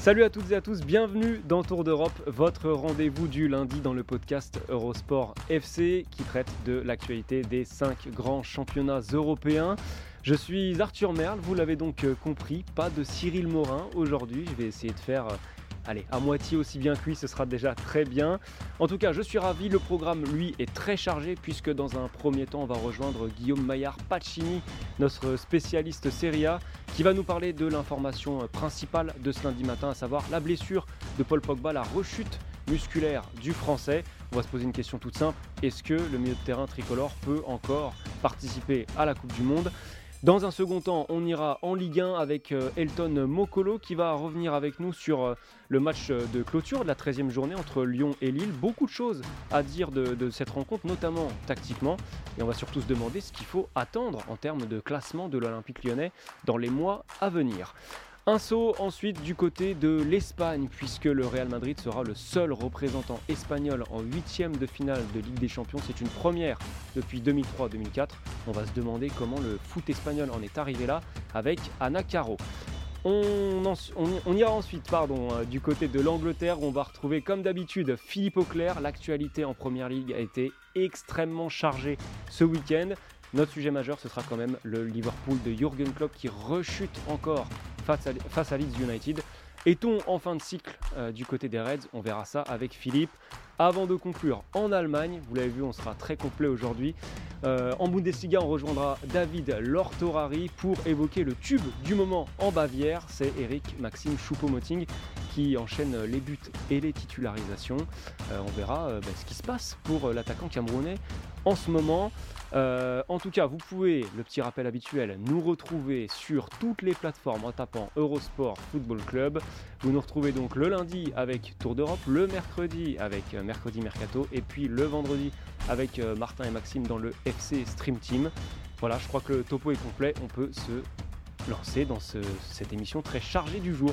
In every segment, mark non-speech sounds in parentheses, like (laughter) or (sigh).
Salut à toutes et à tous, bienvenue dans Tour d'Europe, votre rendez-vous du lundi dans le podcast Eurosport FC qui traite de l'actualité des 5 grands championnats européens. Je suis Arthur Merle, vous l'avez donc compris, pas de Cyril Morin aujourd'hui, je vais essayer de faire allez, à moitié aussi bien lui, ce sera déjà très bien. En tout cas, je suis ravi, le programme, lui, est très chargé, puisque dans un premier temps, on va rejoindre Guillaume Maillard Pacini, notre spécialiste Serie A, qui va nous parler de l'information principale de ce lundi matin, à savoir la blessure de Paul Pogba, la rechute musculaire du français. On va se poser une question toute simple, est-ce que le milieu de terrain tricolore peut encore participer à la Coupe du Monde? Dans un second temps, on ira en Ligue 1 avec euh, Elton Mokolo qui va revenir avec nous sur euh, le match euh, de clôture de la 13e journée entre Lyon et Lille. Beaucoup de choses à dire de, cette rencontre, notamment tactiquement. Et on va surtout se demander ce qu'il faut attendre en termes de classement de l'Olympique lyonnais dans les mois à venir. Un saut ensuite du côté de l'Espagne, puisque le Real Madrid sera le seul représentant espagnol en huitième de finale de Ligue des Champions. C'est une première depuis 2003-2004. On va se demander comment le foot espagnol en est arrivé là avec Ana Caro. On, ira ensuite pardon, euh, du côté de l'Angleterre où on va retrouver comme d'habitude Philippe Auclair. L'actualité en Première Ligue a été extrêmement chargée ce week-end. Notre sujet majeur, ce sera quand même le Liverpool de Jürgen Klopp qui rechute encore face à, Leeds United. Est-on en fin de cycle euh, du côté des Reds? On verra ça avec Philippe. Avant de conclure, en Allemagne, vous l'avez vu, on sera très complet aujourd'hui. Euh, en Bundesliga, on rejoindra David Lortorari pour évoquer le tube du moment en Bavière. C'est Eric Maxime Choupo-Moting qui enchaîne les buts et les titularisations. Euh, on verra bah, ce qui se passe pour l'attaquant camerounais en ce moment. Euh, en tout cas, vous pouvez, le petit rappel habituel, nous retrouver sur toutes les plateformes en tapant Eurosport Football Club. Vous nous retrouvez donc le lundi avec Tour d'Europe, le mercredi avec euh, Mercredi Mercato et puis le vendredi avec euh, Martin et Maxime dans le FC Stream Team. Voilà, je crois que le topo est complet. On peut se lancer dans cette émission très chargée du jour.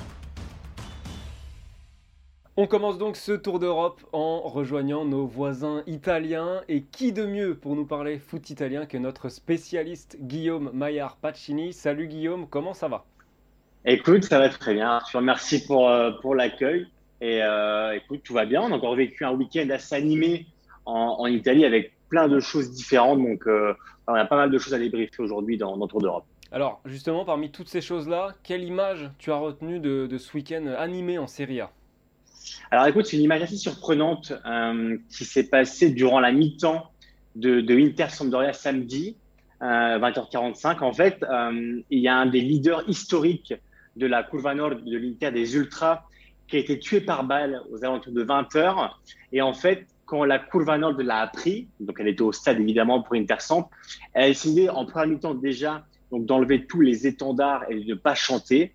On commence donc ce tour d'Europe en rejoignant nos voisins italiens. Et qui de mieux pour nous parler foot italien que notre spécialiste Guillaume Maillard Pacini? Salut Guillaume, comment ça va? Écoute, ça va très bien. Merci pour, euh, pour l'accueil. Et euh, écoute, tout va bien. On a encore vécu un week-end assez animé en, Italie avec plein de choses différentes. Donc, euh, on a pas mal de choses à débriefer aujourd'hui dans, dans Tour d'Europe. Alors, justement, parmi toutes ces choses-là, quelle image tu as retenue de, de ce week-end animé en Serie A? Alors écoute, c'est une image assez surprenante euh, qui s'est passée durant la mi-temps de, de Inter Sampdoria samedi, 20h45. Euh, en fait, il y a un des leaders historiques de la Curva Nord de l'Inter des Ultras qui a été tué par balle aux alentours de 20h. Et en fait, quand la Curva Nord l'a appris, donc elle était au stade évidemment pour Inter Samp, elle a décidé en première mi-temps déjà d'enlever tous les étendards et de ne pas chanter.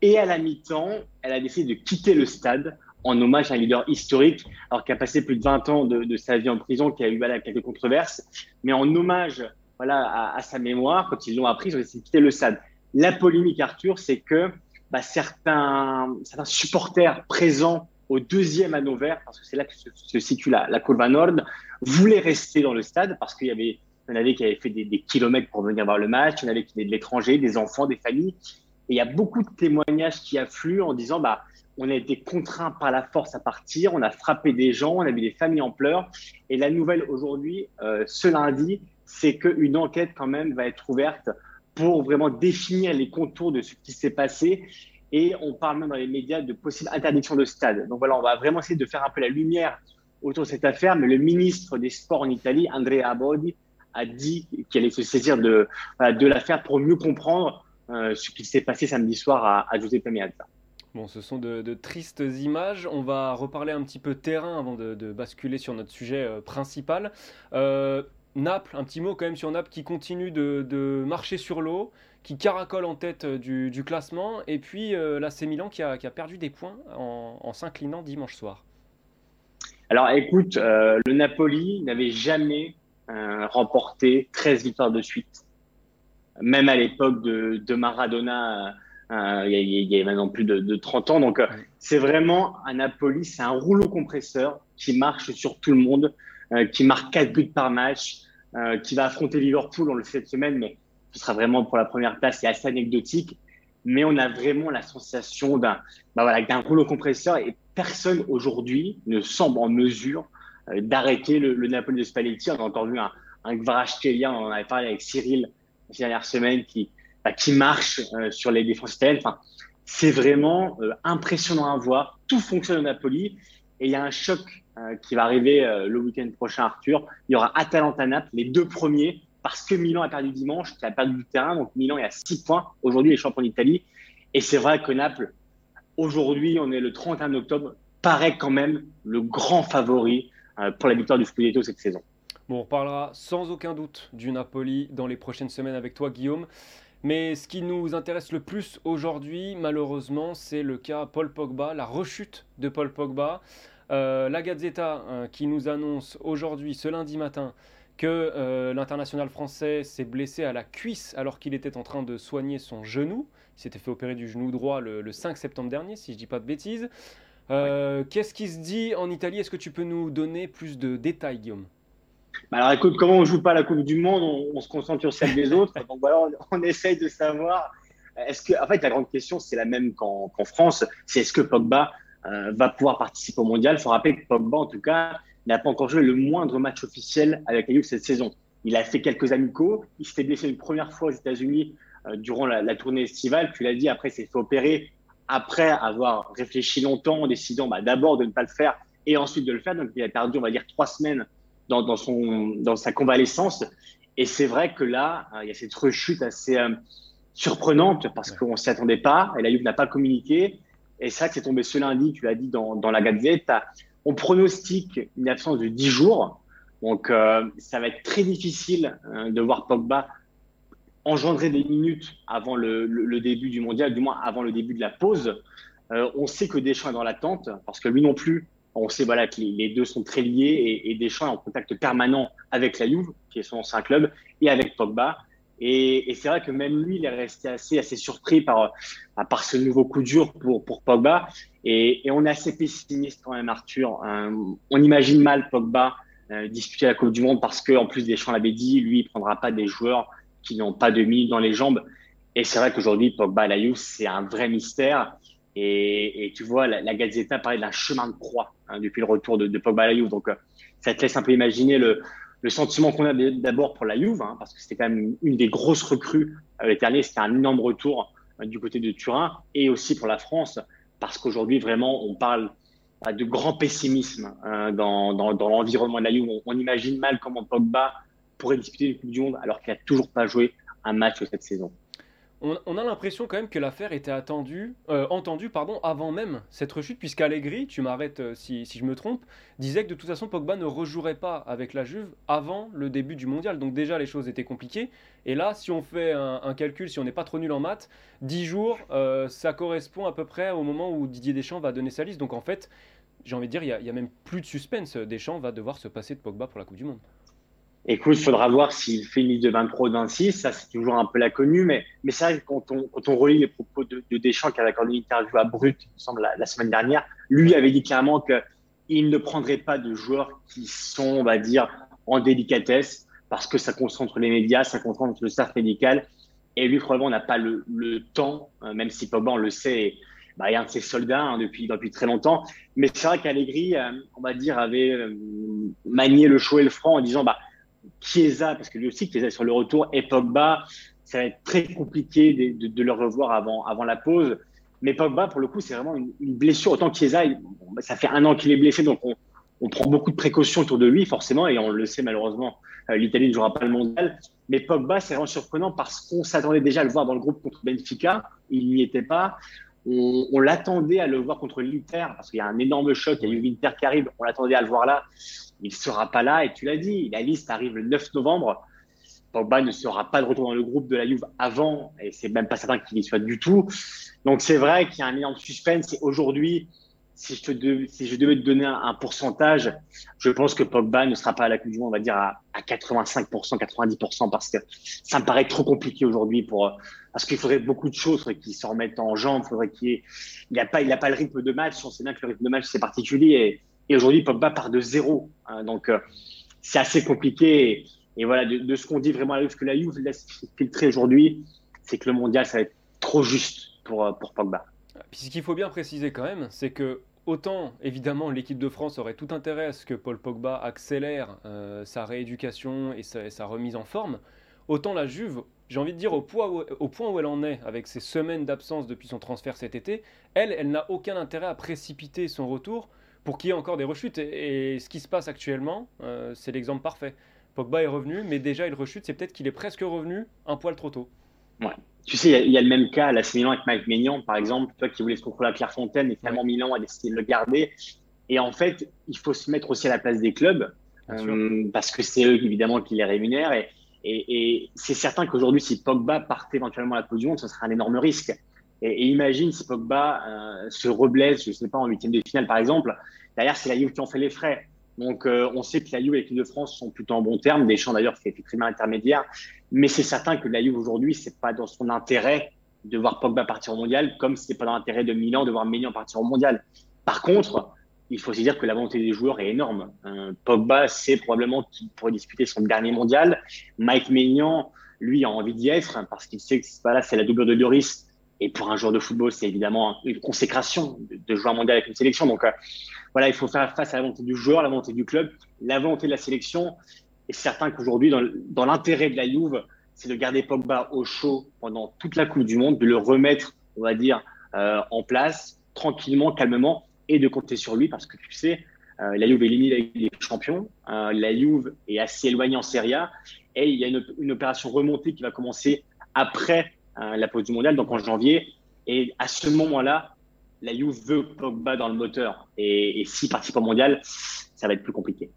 Et à la mi-temps, elle a décidé de quitter le stade en hommage à un leader historique, alors qui a passé plus de 20 ans de, sa vie en prison, qui a eu voilà, quelques controverses, mais en hommage voilà, à, sa mémoire, quand ils l'ont appris, ils ont décidé de quitter le stade. La polémique, Arthur, c'est que bah, certains, supporters présents au deuxième anneau vert, parce que c'est là que se, situe la, la Nord, voulaient rester dans le stade parce qu'il y avait, il y en avait qui avaient fait des, kilomètres pour venir voir le match, il y en avait qui venaient de l'étranger, des enfants, des familles. Et il y a beaucoup de témoignages qui affluent en disant, bah, on a été contraint par la force à partir, on a frappé des gens, on a vu des familles en pleurs. Et la nouvelle aujourd'hui, euh, ce lundi, c'est qu'une enquête quand même va être ouverte pour vraiment définir les contours de ce qui s'est passé. Et on parle même dans les médias de possible interdiction de stade. Donc voilà, on va vraiment essayer de faire un peu la lumière autour de cette affaire. Mais le ministre des Sports en Italie, Andrea Abodi, a dit qu'il allait se saisir de, de l'affaire pour mieux comprendre euh, ce qui s'est passé samedi soir à, à Giuseppe Meazza. Bon, ce sont de, tristes images. On va reparler un petit peu terrain avant de, basculer sur notre sujet principal. Naples, un petit mot quand même sur Naples qui continue de, marcher sur l'eau, qui caracole en tête du, classement, et puis l'AC Milan qui a, perdu des points en s'inclinant dimanche soir. Alors écoute, euh, le Napoli n'avait jamais euh, remporté 13 victoires de suite. Même à l'époque de, Maradona, euh, il, y a, maintenant plus de, 30 ans. Donc c'est vraiment un Napoli, c'est un rouleau compresseur qui marche sur tout le monde, qui marque 4 buts par match, qui va affronter Liverpool, on le fait cette semaine, mais ce sera vraiment pour la première place, c'est assez anecdotique. Mais on a vraiment la sensation d'un bah voilà, rouleau compresseur et personne aujourd'hui ne semble en mesure euh, d'arrêter le, Napoli de Spalletti. On a encore vu un, un Kvaratskhelia, on en avait parlé avec Cyril ces dernières semaines, qui, bah, marche euh, sur les défenses italiennes. Enfin, c'est vraiment euh, impressionnant à voir. Tout fonctionne au Napoli. Et il y a un choc qui va arriver le week-end prochain, Arthur. Il y aura Atalanta-Naples, les deux premiers, parce que Milan a perdu dimanche, qui a perdu du terrain. Donc Milan est à 6 points. Aujourd'hui, les champions d'Italie. Et c'est vrai que Naples Aujourd'hui, on est le 31 octobre, paraît quand même le grand favori euh, pour la victoire du Scudetto cette saison. Bon, on parlera sans aucun doute du Napoli dans les prochaines semaines avec toi, Guillaume. Mais ce qui nous intéresse le plus aujourd'hui, malheureusement, c'est le cas Paul Pogba, la rechute de Paul Pogba. Euh, la Gazzetta hein, qui nous annonce aujourd'hui, ce lundi matin, que euh, l'international français s'est blessé à la cuisse alors qu'il était en train de soigner son genou. Il s'était fait opérer du genou droit le, 5 septembre dernier, si je ne dis pas de bêtises. Euh, qu'est-ce qui se dit en Italie? Est-ce que tu peux nous donner plus de détails, Guillaume? Bah alors écoute, comment on joue pas la Coupe du Monde, on, se concentre sur celle des autres. Donc voilà, on, essaye de savoir. Est-ce que, en fait, la grande question, c'est la même qu'en France. C'est est-ce que Pogba euh, va pouvoir participer au Mondial Il faut rappeler que Pogba, en tout cas, n'a pas encore joué le moindre match officiel avec la Juve cette saison. Il a fait quelques amicaux. Il s'était blessé une première fois aux États-Unis euh, durant la, tournée estivale. Tu l'as dit, après, s'est fait opérer après avoir réfléchi longtemps en décidant bah, d'abord de ne pas le faire et ensuite de le faire. Donc, il a perdu, on va dire, trois semaines dans, son, dans sa convalescence. Et c'est vrai que là, euh, il y a cette rechute assez surprenante parce qu'on ne s'y attendait pas et la Juve n'a pas communiqué. Et ça, c'est tombé ce lundi, tu l'as dit dans, la Gazette. On pronostique une absence de 10 jours. Donc, ça va être très difficile de voir Pogba engendrer des minutes avant le, début du mondial, du moins avant le début de la pause. Euh, on sait que Deschamps est dans l'attente parce que lui non plus, on sait voilà, que les, deux sont très liés et, Deschamps est en contact permanent avec la Juve, qui est son ancien club, et avec Pogba. Et, c'est vrai que même lui, il est resté assez, assez surpris par, par ce nouveau coup dur pour, pour Pogba. Et, on est assez pessimiste quand même, Arthur. Euh, on imagine mal Pogba euh, disputer la Coupe du Monde parce que, en plus, Deschamps l'avait dit, lui, il prendra pas des joueurs qui n'ont pas de mille dans les jambes. Et c'est vrai qu'aujourd'hui, Pogba à la Juve, c'est un vrai mystère. Et, tu vois, la, la Gazzetta parlait d'un chemin de croix hein, depuis le retour de, Pogba à la Juve. Donc, euh, ça te laisse un peu imaginer le, sentiment qu'on a d'abord pour la Juve, hein, parce que c'était quand même une des grosses recrues l'été dernier. C'était un énorme retour euh, du côté de Turin et aussi pour la France, parce qu'aujourd'hui, vraiment, on parle de grand pessimisme hein, dans, l'environnement de la Juve. On, on imagine mal comment Pogba pourrait disputer une Coupe du Monde alors qu'il n'a toujours pas joué un match cette saison. On, a l'impression quand même que l'affaire était attendue, euh, entendue pardon, avant même cette rechute, puisqu'Allegri, tu m'arrêtes euh, si, je me trompe, disait que de toute façon Pogba ne rejouerait pas avec la Juve avant le début du mondial. Donc déjà les choses étaient compliquées. Et là, si on fait un, calcul, si on n'est pas trop nul en maths, 10 jours, euh, ça correspond à peu près au moment où Didier Deschamps va donner sa liste. Donc en fait, j'ai envie de dire, il n'y a, a, même plus de suspense. Deschamps va devoir se passer de Pogba pour la Coupe du Monde. Écoute, il faudra voir s'il fait une liste de 23 ou 26. Ça, c'est toujours un peu la connue. Mais, mais que quand on, quand on relit les propos de, de Deschamps, qui avait accordé une interview à Brut, il me semble, la, semaine dernière, lui avait dit clairement qu'il ne prendrait pas de joueurs qui sont, on va dire, en délicatesse, parce que ça concentre les médias, ça concentre le staff médical. Et lui, probablement, n'a pas le, le temps, euh, même si Pogba, on le sait, bah, il y a un de ses soldats hein, depuis, depuis très longtemps. Mais c'est vrai qu'Allegri, euh, on va dire, avait euh, manié le chaud et le franc en disant, bah, Chiesa, parce que lui aussi, Chiesa sur le retour, et Pogba, ça va être très compliqué de, le revoir avant, avant la pause. Mais Pogba, pour le coup, c'est vraiment une, blessure. Autant Chiesa, ça fait un an qu'il est blessé, donc on, on, prend beaucoup de précautions autour de lui, forcément, et on le sait malheureusement, euh, l'Italie ne jouera pas le mondial. Mais Pogba, c'est vraiment surprenant parce qu'on s'attendait déjà à le voir dans le groupe contre Benfica. Il n'y était pas. On, l'attendait à le voir contre l'Inter parce qu'il y a un énorme choc. Il y a eu l'Inter qui arrive. On l'attendait à le voir là. Il sera pas là. Et tu l'as dit, la liste arrive le 9 novembre. Pogba ne sera pas de retour dans le groupe de la Juve avant, et c'est même pas certain qu'il y soit du tout. Donc c'est vrai qu'il y a un énorme suspense. Et aujourd'hui, si je, devais te donner un, pourcentage, je pense que Pogba ne sera pas à la Coupe du Monde, on va dire à, 85%, 90%, parce que ça me paraît trop compliqué aujourd'hui pour, parce qu'il faudrait beaucoup de choses, faudrait qu'il se remette en jambes, faudrait qu'il il n'a pas, il a pas le rythme de match. On sait bien que le rythme de match c'est particulier, et, aujourd'hui Pogba part de zéro, hein. donc euh, c'est assez compliqué. Et voilà, de, ce qu'on dit vraiment à la Juve, que la Juve laisse filtrer aujourd'hui, c'est que le mondial, ça va être trop juste pour, euh, pour Pogba. Puis ce qu'il faut bien préciser quand même, c'est que autant évidemment l'équipe de France aurait tout intérêt à ce que Paul Pogba accélère euh, sa rééducation et sa, remise en forme, autant la Juve, j'ai envie de dire au point où elle en est avec ses semaines d'absence depuis son transfert cet été, elle, elle n'a aucun intérêt à précipiter son retour pour qu'il y ait encore des rechutes. Et, ce qui se passe actuellement, euh, c'est l'exemple parfait. Pogba est revenu, mais déjà il rechute, c'est peut-être qu'il est presque revenu un poil trop tôt. Ouais. Tu sais, il y, a le même cas à la Milan avec Mike Maignan, par exemple, toi qui voulais se contrôler à Clairefontaine, et finalement Milan a décidé de le garder. Et en fait, il faut se mettre aussi à la place des clubs, euh, parce que c'est eux évidemment qui les rémunèrent. Et, et, c'est certain qu'aujourd'hui, si Pogba partait éventuellement à la Coupe du Monde, ce serait un énorme risque. Et, imagine si Pogba euh, se reblesse, je ne sais pas, en huitième de finale par exemple, derrière c'est la Juve qui en fait les frais. Donc, euh, on sait que la Juve et l'équipe de France sont plutôt en bon terme. Deschamps, d'ailleurs, fait effectivement intermédiaire. Mais c'est certain que la Juve, aujourd'hui, c'est pas dans son intérêt de voir Pogba partir au mondial, comme ce n'est pas dans l'intérêt de Milan de voir Maignan partir au mondial. Par contre, il faut se dire que la volonté des joueurs est énorme. Euh, Pogba sait probablement qu'il pourrait disputer son dernier mondial. Mike Maignan, lui, a envie d'y être parce qu'il sait que là, c'est la double de Lloris. Et pour un joueur de football, c'est évidemment une consécration de, jouer un mondial avec une sélection. Donc, euh, voilà, il faut faire face à la volonté du joueur, la volonté du club, la volonté de la sélection. Et certain qu'aujourd'hui, dans, l'intérêt de la Juve, c'est de garder Pogba au chaud pendant toute la Coupe du Monde, de le remettre, on va dire, euh, en place, tranquillement, calmement, et de compter sur lui, parce que tu sais, euh, la Juve est éliminée des champions, la Juve est assez éloignée en Serie A, et il y a une opération remontée qui va commencer après la pause du mondial, donc en janvier. Et à ce moment-là, la Juve veut Pogba dans le moteur. Et, et s'il participe au mondial, ça va être plus compliqué.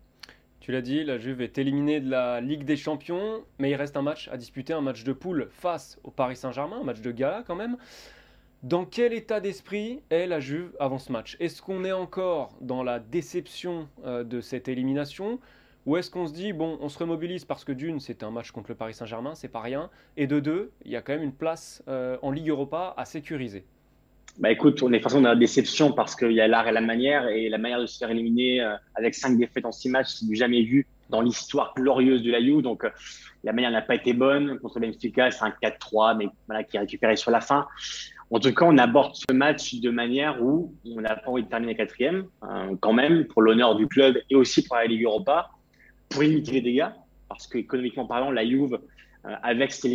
Tu l'as dit, la Juve est éliminée de la Ligue des Champions, mais il reste un match à disputer, un match de poule face au Paris Saint-Germain, un match de gala quand même. Dans quel état d'esprit est la Juve avant ce match? Est-ce qu'on est encore dans la déception euh, de cette élimination? Ou est-ce qu'on se dit, bon, on se remobilise parce que d'une, c'est un match contre le Paris Saint-Germain, c'est pas rien, et de deux, il y a quand même une place euh, en Ligue Europa à sécuriser bah écoute, on est de dans la déception parce qu'il y a l'art et la manière, et la manière de se faire éliminer euh, avec cinq défaites en six matchs, c'est du jamais vu dans l'histoire glorieuse de la U. Donc euh, la manière n'a pas été bonne. Contre Benfica, c'est un 4-3, mais voilà, qui est récupéré sur la fin. En tout cas, on aborde ce match de manière où on n'a pas envie de terminer quatrième, quand même, pour l'honneur du club et aussi pour la Ligue Europa, pour limiter les dégâts, parce qu'économiquement parlant, la Juve, avec cette,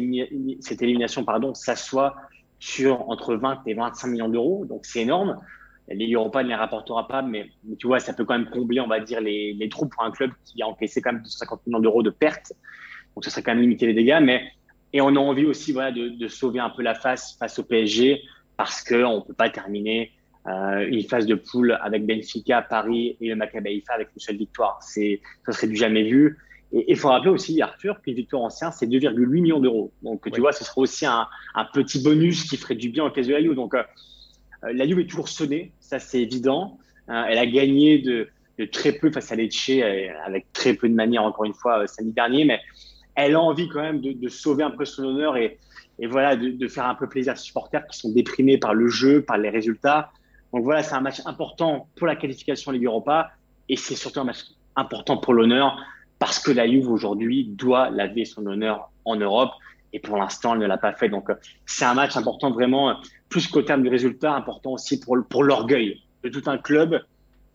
élimination, pardon, s'assoit sur entre 20 et 25 millions d'euros. Donc, c'est énorme. Les Europa ne les rapportera pas, mais, tu vois, ça peut quand même combler, on va dire, les, trous pour un club qui a encaissé quand même 250 millions d'euros de pertes. Donc, ça serait quand même limiter les dégâts. Mais, et on a envie aussi voilà, de, de sauver un peu la face face au PSG parce qu'on ne peut pas terminer euh, une phase de poule avec Benfica, Paris et le Maccabi Haifa avec une seule victoire. C'est, ça serait du jamais vu. Et il faut rappeler aussi, Arthur, qu'une victoire ancien, c'est 2,8 millions d'euros. Donc, tu vois, ce sera aussi un, un, petit bonus qui ferait du bien en caisse de la Juve. Donc, euh, euh, la Juve est toujours sonnée, ça c'est évident. Euh, elle a gagné de, de, très peu face à Lecce, avec très peu de manière, encore une fois, samedi dernier. Mais elle a envie quand même de, de sauver un peu son honneur et, et voilà, de, de, faire un peu plaisir à ses supporters qui sont déprimés par le jeu, par les résultats. Donc voilà, c'est un match important pour la qualification Ligue Europa et c'est surtout un match important pour l'honneur parce que la Juve aujourd'hui doit laver son honneur en Europe et pour l'instant elle ne l'a pas fait. Donc c'est un match important vraiment, plus qu'au terme du résultat, important aussi pour, pour l'orgueil de tout un club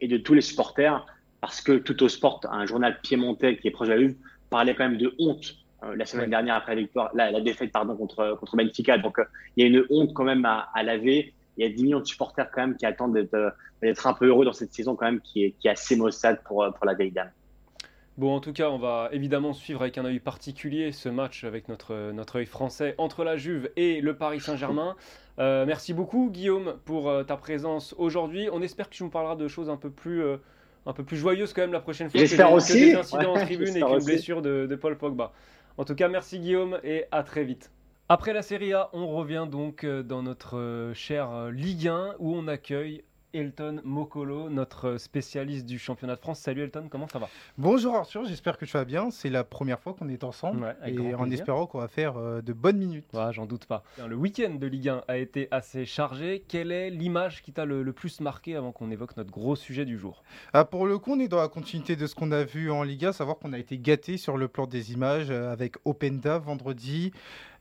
et de tous les supporters parce que tout au sport, un journal piémontais qui est proche de la Juve, parlait quand même de honte euh, la semaine dernière après la victoire, la, la, défaite pardon contre contre Benfica. Donc euh, il y a une honte quand même à, à, laver. Il y a 10 millions de supporters quand même qui attendent d'être, d'être un peu heureux dans cette saison quand même qui est, qui est assez maussade pour, pour la vieille dame. Bon, en tout cas, on va évidemment suivre avec un œil particulier ce match avec notre, notre œil français entre la Juve et le Paris Saint-Germain. (laughs) Euh, merci beaucoup, Guillaume, pour euh, ta présence aujourd'hui. On espère que tu nous parleras de choses un peu plus, euh, un peu plus joyeuses quand même la prochaine fois. J'espère aussi. Que des incidents en tribune et qu'une blessure de, de Paul Pogba. En tout cas, merci Guillaume et à très vite. Après la Serie A, on revient donc dans notre chère Ligue 1 où on accueille Elton Mokolo, notre spécialiste du championnat de France. Salut Elton, comment ça va? Bonjour Arthur, j'espère que tu vas bien. C'est la première fois qu'on est ensemble et en espérant qu'on va faire euh, de bonnes minutes. J'en doute pas. Le week-end de Ligue 1 a été assez chargé. Quelle est l'image qui t'a le, plus marqué avant qu'on évoque notre gros sujet du jour? Ah, Pour le coup, on est dans la continuité de ce qu'on a vu en Ligue 1, savoir qu'on a été gâté sur le plan des images euh, avec Openda vendredi.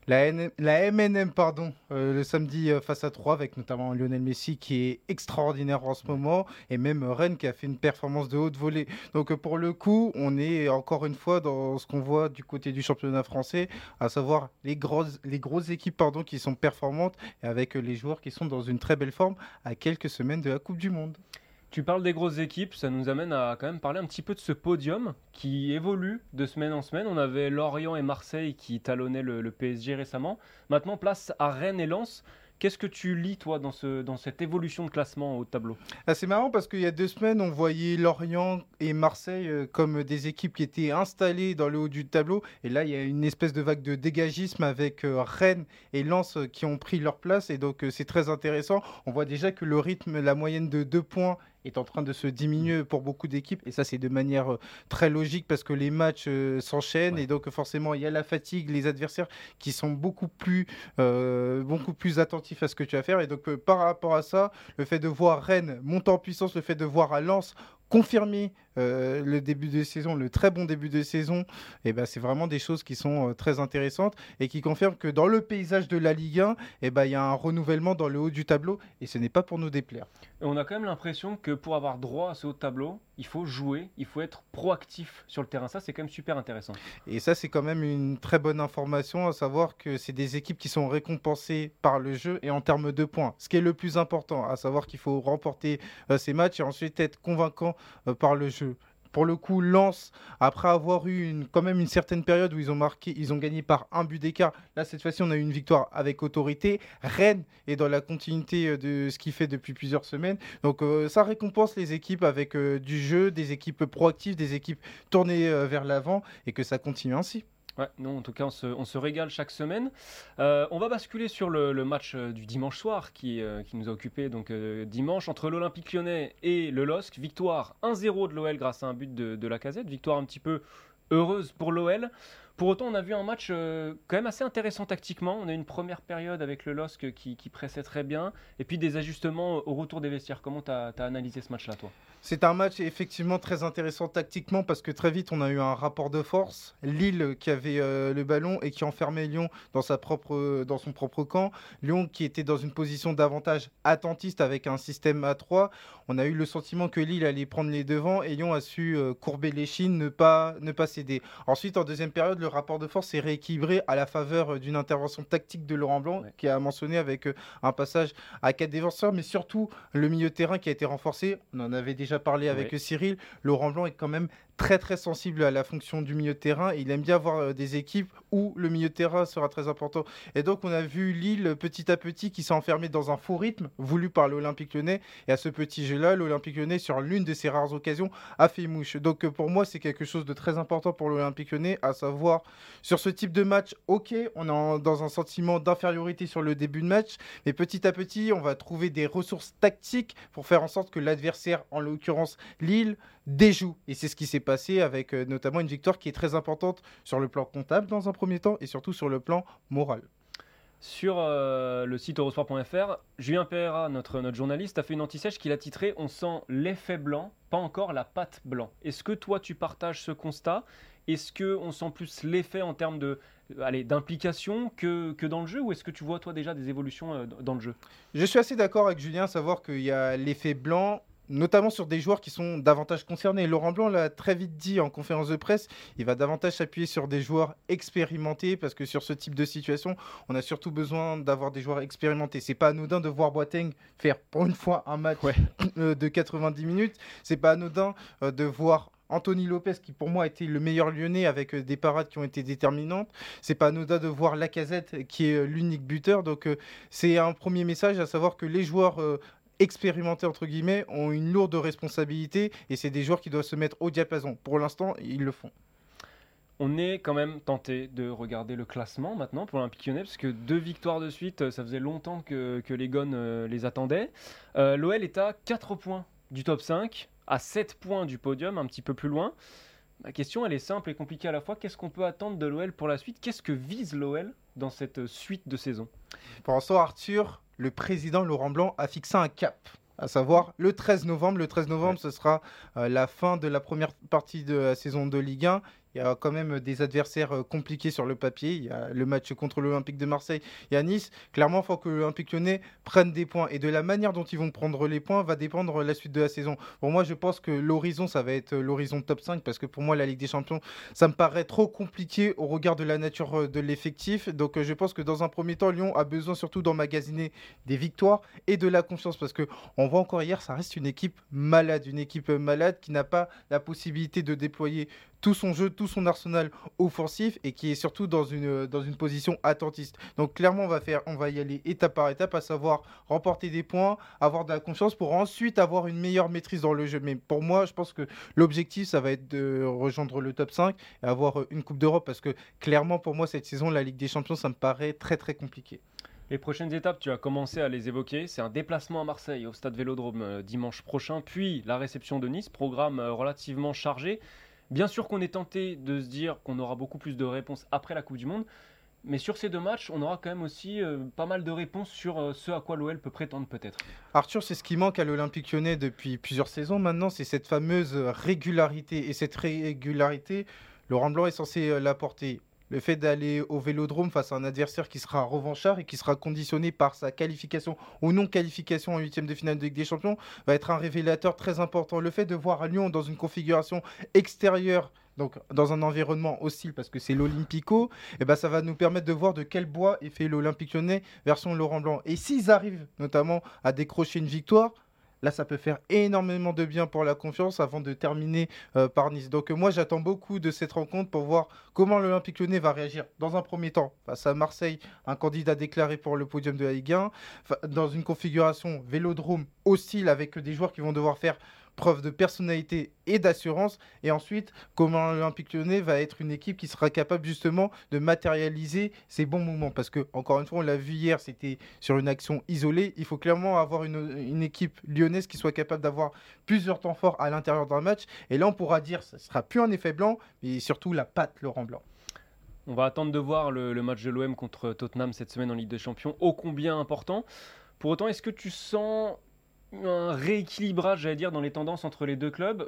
La, MNM, pardon, euh, le samedi euh, face à 3, avec notamment Lionel Messi qui est extraordinaire en ce moment, et même Rennes qui a fait une performance de haute volée. Donc euh, pour le coup, on est encore une fois dans ce qu'on voit du côté du championnat français, à savoir les grosses, les grosses équipes pardon, qui sont performantes, et avec les joueurs qui sont dans une très belle forme à quelques semaines de la Coupe du Monde. Tu parles des grosses équipes, ça nous amène à quand même parler un petit peu de ce podium qui évolue de semaine en semaine. On avait Lorient et Marseille qui talonnaient le, PSG récemment. Maintenant, place à Rennes et Lens. Qu'est-ce que tu lis, toi, dans, ce, dans cette évolution de classement au tableau? Ah, C'est marrant parce qu'il y a deux semaines, on voyait Lorient et Marseille euh, comme des équipes qui étaient installées dans le haut du tableau. Et là, il y a une espèce de vague de dégagisme avec euh, Rennes et Lens qui ont pris leur place. Et donc, euh, c'est très intéressant. On voit déjà que le rythme, la moyenne de deux points est en train de se diminuer pour beaucoup d'équipes. Et ça, c'est de manière euh, très logique parce que les matchs euh, s'enchaînent et donc forcément, il y a la fatigue, les adversaires qui sont beaucoup plus, euh, beaucoup plus attentifs à ce que tu vas faire. Et donc, par rapport à ça, le fait de voir Rennes monter en puissance, le fait de voir à Lens confirmer euh, le début de saison, le très bon début de saison, et eh ben, c'est vraiment des choses qui sont euh, très intéressantes et qui confirment que dans le paysage de la Ligue 1, et eh ben, il y a un renouvellement dans le haut du tableau et ce n'est pas pour nous déplaire. On a quand même l'impression que pour avoir droit à ce haut tableau, il faut jouer, il faut être proactif sur le terrain. Ça, c'est quand même super intéressant. Et ça, c'est quand même une très bonne information, à savoir que c'est des équipes qui sont récompensées par le jeu et en termes de points. Ce qui est le plus important, à savoir qu'il faut remporter euh, ces matchs et ensuite être convaincant par le jeu pour le coup, Lens, après avoir eu quand même une certaine période où ils ont marqué, ils ont gagné par un but d'écart. Là, cette fois-ci, on a eu une victoire avec autorité. Rennes est dans la continuité euh, de ce qu'il fait depuis plusieurs semaines. Donc, euh, ça récompense les équipes avec euh, du jeu, des équipes proactives, des équipes tournées vers l'avant et que ça continue ainsi. Ouais, non, en tout cas, on se, régale chaque semaine. Euh, on va basculer sur le, match euh, du dimanche soir qui, euh, nous a occupé donc, dimanche entre l'Olympique lyonnais et le LOSC. Victoire 1-0 de l'OL grâce à un but de, de la casette. Victoire un petit peu heureuse pour l'OL. Pour autant, on a vu un match quand même assez intéressant tactiquement. On a eu une première période avec le LOSC qui, qui pressait très bien. Et puis des ajustements au retour des vestiaires. Comment tu as, analysé ce match-là, toi? C'est un match effectivement très intéressant tactiquement parce que très vite on a eu un rapport de force. Lille qui avait euh, le ballon et qui enfermait Lyon dans, sa propre, dans son propre camp. Lyon qui était dans une position davantage attentiste avec un système à 3. On a eu le sentiment que Lille allait prendre les devants et Lyon a su euh, courber les chines, ne pas, ne pas céder. Ensuite, en deuxième période, le rapport de force s'est rééquilibré à la faveur euh, d'une intervention tactique de Laurent Blanc qui a mentionné avec un passage à quatre défenseurs, mais surtout le milieu de terrain qui a été renforcé. On en avait déjà parlé avec Cyril, Laurent Blanc est quand même très très sensible à la fonction du milieu de terrain. il aime bien avoir euh, des équipes où le milieu de terrain sera très important. Et donc on a vu Lille petit à petit qui s'est enfermé dans un faux rythme voulu par l'Olympique lyonnais. Et à ce petit jeu-là, l'Olympique lyonnais, sur l'une de ses rares occasions, a fait mouche. Donc euh, pour moi, c'est quelque chose de très important pour l'Olympique lyonnais, à savoir sur ce type de match, ok, on est dans un sentiment d'infériorité sur le début de match, mais petit à petit, on va trouver des ressources tactiques pour faire en sorte que l'adversaire, en l'occurrence Lille, déjoue. Et c'est ce qui s'est passé avec euh, notamment une victoire qui est très importante sur le plan comptable dans un premier temps et surtout sur le plan moral. Sur euh, le site eurosport.fr, Julien Pereira, notre, notre journaliste, a fait une anti-sèche qu'il a titré On sent l'effet blanc, pas encore la pâte blanc. Est-ce que toi tu partages ce constat? Est-ce qu'on sent plus l'effet en termes de d'implication que, que, dans le jeu? Ou est-ce que tu vois toi déjà des évolutions euh, dans le jeu? Je suis assez d'accord avec Julien, à savoir qu'il y a l'effet blanc notamment sur des joueurs qui sont davantage concernés. Laurent Blanc l'a très vite dit en conférence de presse, il va davantage s'appuyer sur des joueurs expérimentés parce que sur ce type de situation, on a surtout besoin d'avoir des joueurs expérimentés. C'est pas anodin de voir Boateng faire pour une fois un match (laughs) euh, de 90 minutes. C'est pas anodin euh, de voir Anthony Lopez, qui pour moi a été le meilleur lyonnais avec des parades qui ont été déterminantes. C'est pas anodin de voir Lacazette qui est l'unique buteur. Donc c'est un premier message à savoir que les joueurs expérimentés entre guillemets ont une lourde responsabilité et c'est des joueurs qui doivent se mettre au diapason. Pour l'instant, ils le font. On est quand même tenté de regarder le classement maintenant pour l'Olympique lyonnais, parce que deux victoires de suite, euh, ça faisait longtemps que, les Gones euh, les attendaient. Euh, L'OL est à 4 points du top 5, à 7 points du podium, un petit peu plus loin. Ma question, elle est simple et compliquée à la fois. Qu'est-ce qu'on peut attendre de l'OL pour la suite? Qu'est-ce que vise l'OL dans cette suite de saison? Pour l'instant, Arthur, le président Laurent Blanc a fixé un cap à savoir le 13 novembre. Le 13 novembre, ce sera la fin de la première partie de la saison de Ligue 1. Il y a quand même des adversaires euh, compliqués sur le papier. Il y a le match contre l'Olympique de Marseille et à Nice. Clairement, il faut que l'Olympique lyonnais prenne des points. Et de la manière dont ils vont prendre les points va dépendre la suite de la saison. Pour moi, je pense que l'horizon, ça va être l'horizon top 5 parce que pour moi, la Ligue des Champions, ça me paraît trop compliqué au regard de la nature euh, de l'effectif. Donc, euh, je pense que dans un premier temps, Lyon a besoin surtout d'emmagasiner des victoires et de la confiance parce que on voit encore hier, ça reste une équipe malade, une équipe malade qui n'a pas la possibilité de déployer tout son jeu, tout son arsenal offensif et qui est surtout dans une, dans une position attentiste. Donc clairement, on va, faire, on va y aller étape par étape, à savoir remporter des points, avoir de la confiance pour ensuite avoir une meilleure maîtrise dans le jeu. Mais pour moi, je pense que l'objectif, ça va être de rejoindre le top 5 et avoir une Coupe d'Europe parce que clairement, pour moi, cette saison, la Ligue des Champions, ça me paraît très très compliqué. Les prochaines étapes, tu as commencé à les évoquer. C'est un déplacement à Marseille au stade Vélodrome euh, dimanche prochain, puis la réception de Nice, programme euh, relativement chargé. Bien sûr qu'on est tenté de se dire qu'on aura beaucoup plus de réponses après la Coupe du Monde, mais sur ces deux matchs, on aura quand même aussi euh, pas mal de réponses sur euh, ce à quoi l'OL peut prétendre peut-être. Arthur, c'est ce qui manque à l'Olympique lyonnais depuis plusieurs saisons maintenant, c'est cette fameuse régularité. Et cette régularité, Laurent Blanc est censé euh, l'apporter le fait d'aller au vélodrome face à un adversaire qui sera revanchard et qui sera conditionné par sa qualification ou non qualification en huitième de finale de Ligue des Champions va être un révélateur très important. Le fait de voir Lyon dans une configuration extérieure donc dans un environnement hostile parce que c'est l'Olympico, et eh ben ça va nous permettre de voir de quel bois est fait l'Olympique lyonnais version Laurent Blanc. Et s'ils arrivent notamment à décrocher une victoire, Là, ça peut faire énormément de bien pour la confiance avant de terminer euh, par Nice. Donc moi, j'attends beaucoup de cette rencontre pour voir comment l'Olympique lyonnais va réagir. Dans un premier temps, face à Marseille, un candidat déclaré pour le podium de la Ligue 1, dans une configuration vélodrome hostile avec des joueurs qui vont devoir faire preuve de personnalité et d'assurance. Et ensuite, comment l'Olympique lyonnais va être une équipe qui sera capable justement de matérialiser ces bons moments? Parce que, encore une fois, on l'a vu hier, c'était sur une action isolée. Il faut clairement avoir une, équipe lyonnaise qui soit capable d'avoir plusieurs temps forts à l'intérieur d'un match. Et là, on pourra dire, ce sera plus un effet blanc, mais surtout la patte Laurent Blanc. On va attendre de voir le, le match de l'OM contre Tottenham cette semaine en Ligue des Champions, ô combien important. Pour autant, est-ce que tu sens un rééquilibrage, j'allais dire, dans les tendances entre les deux clubs.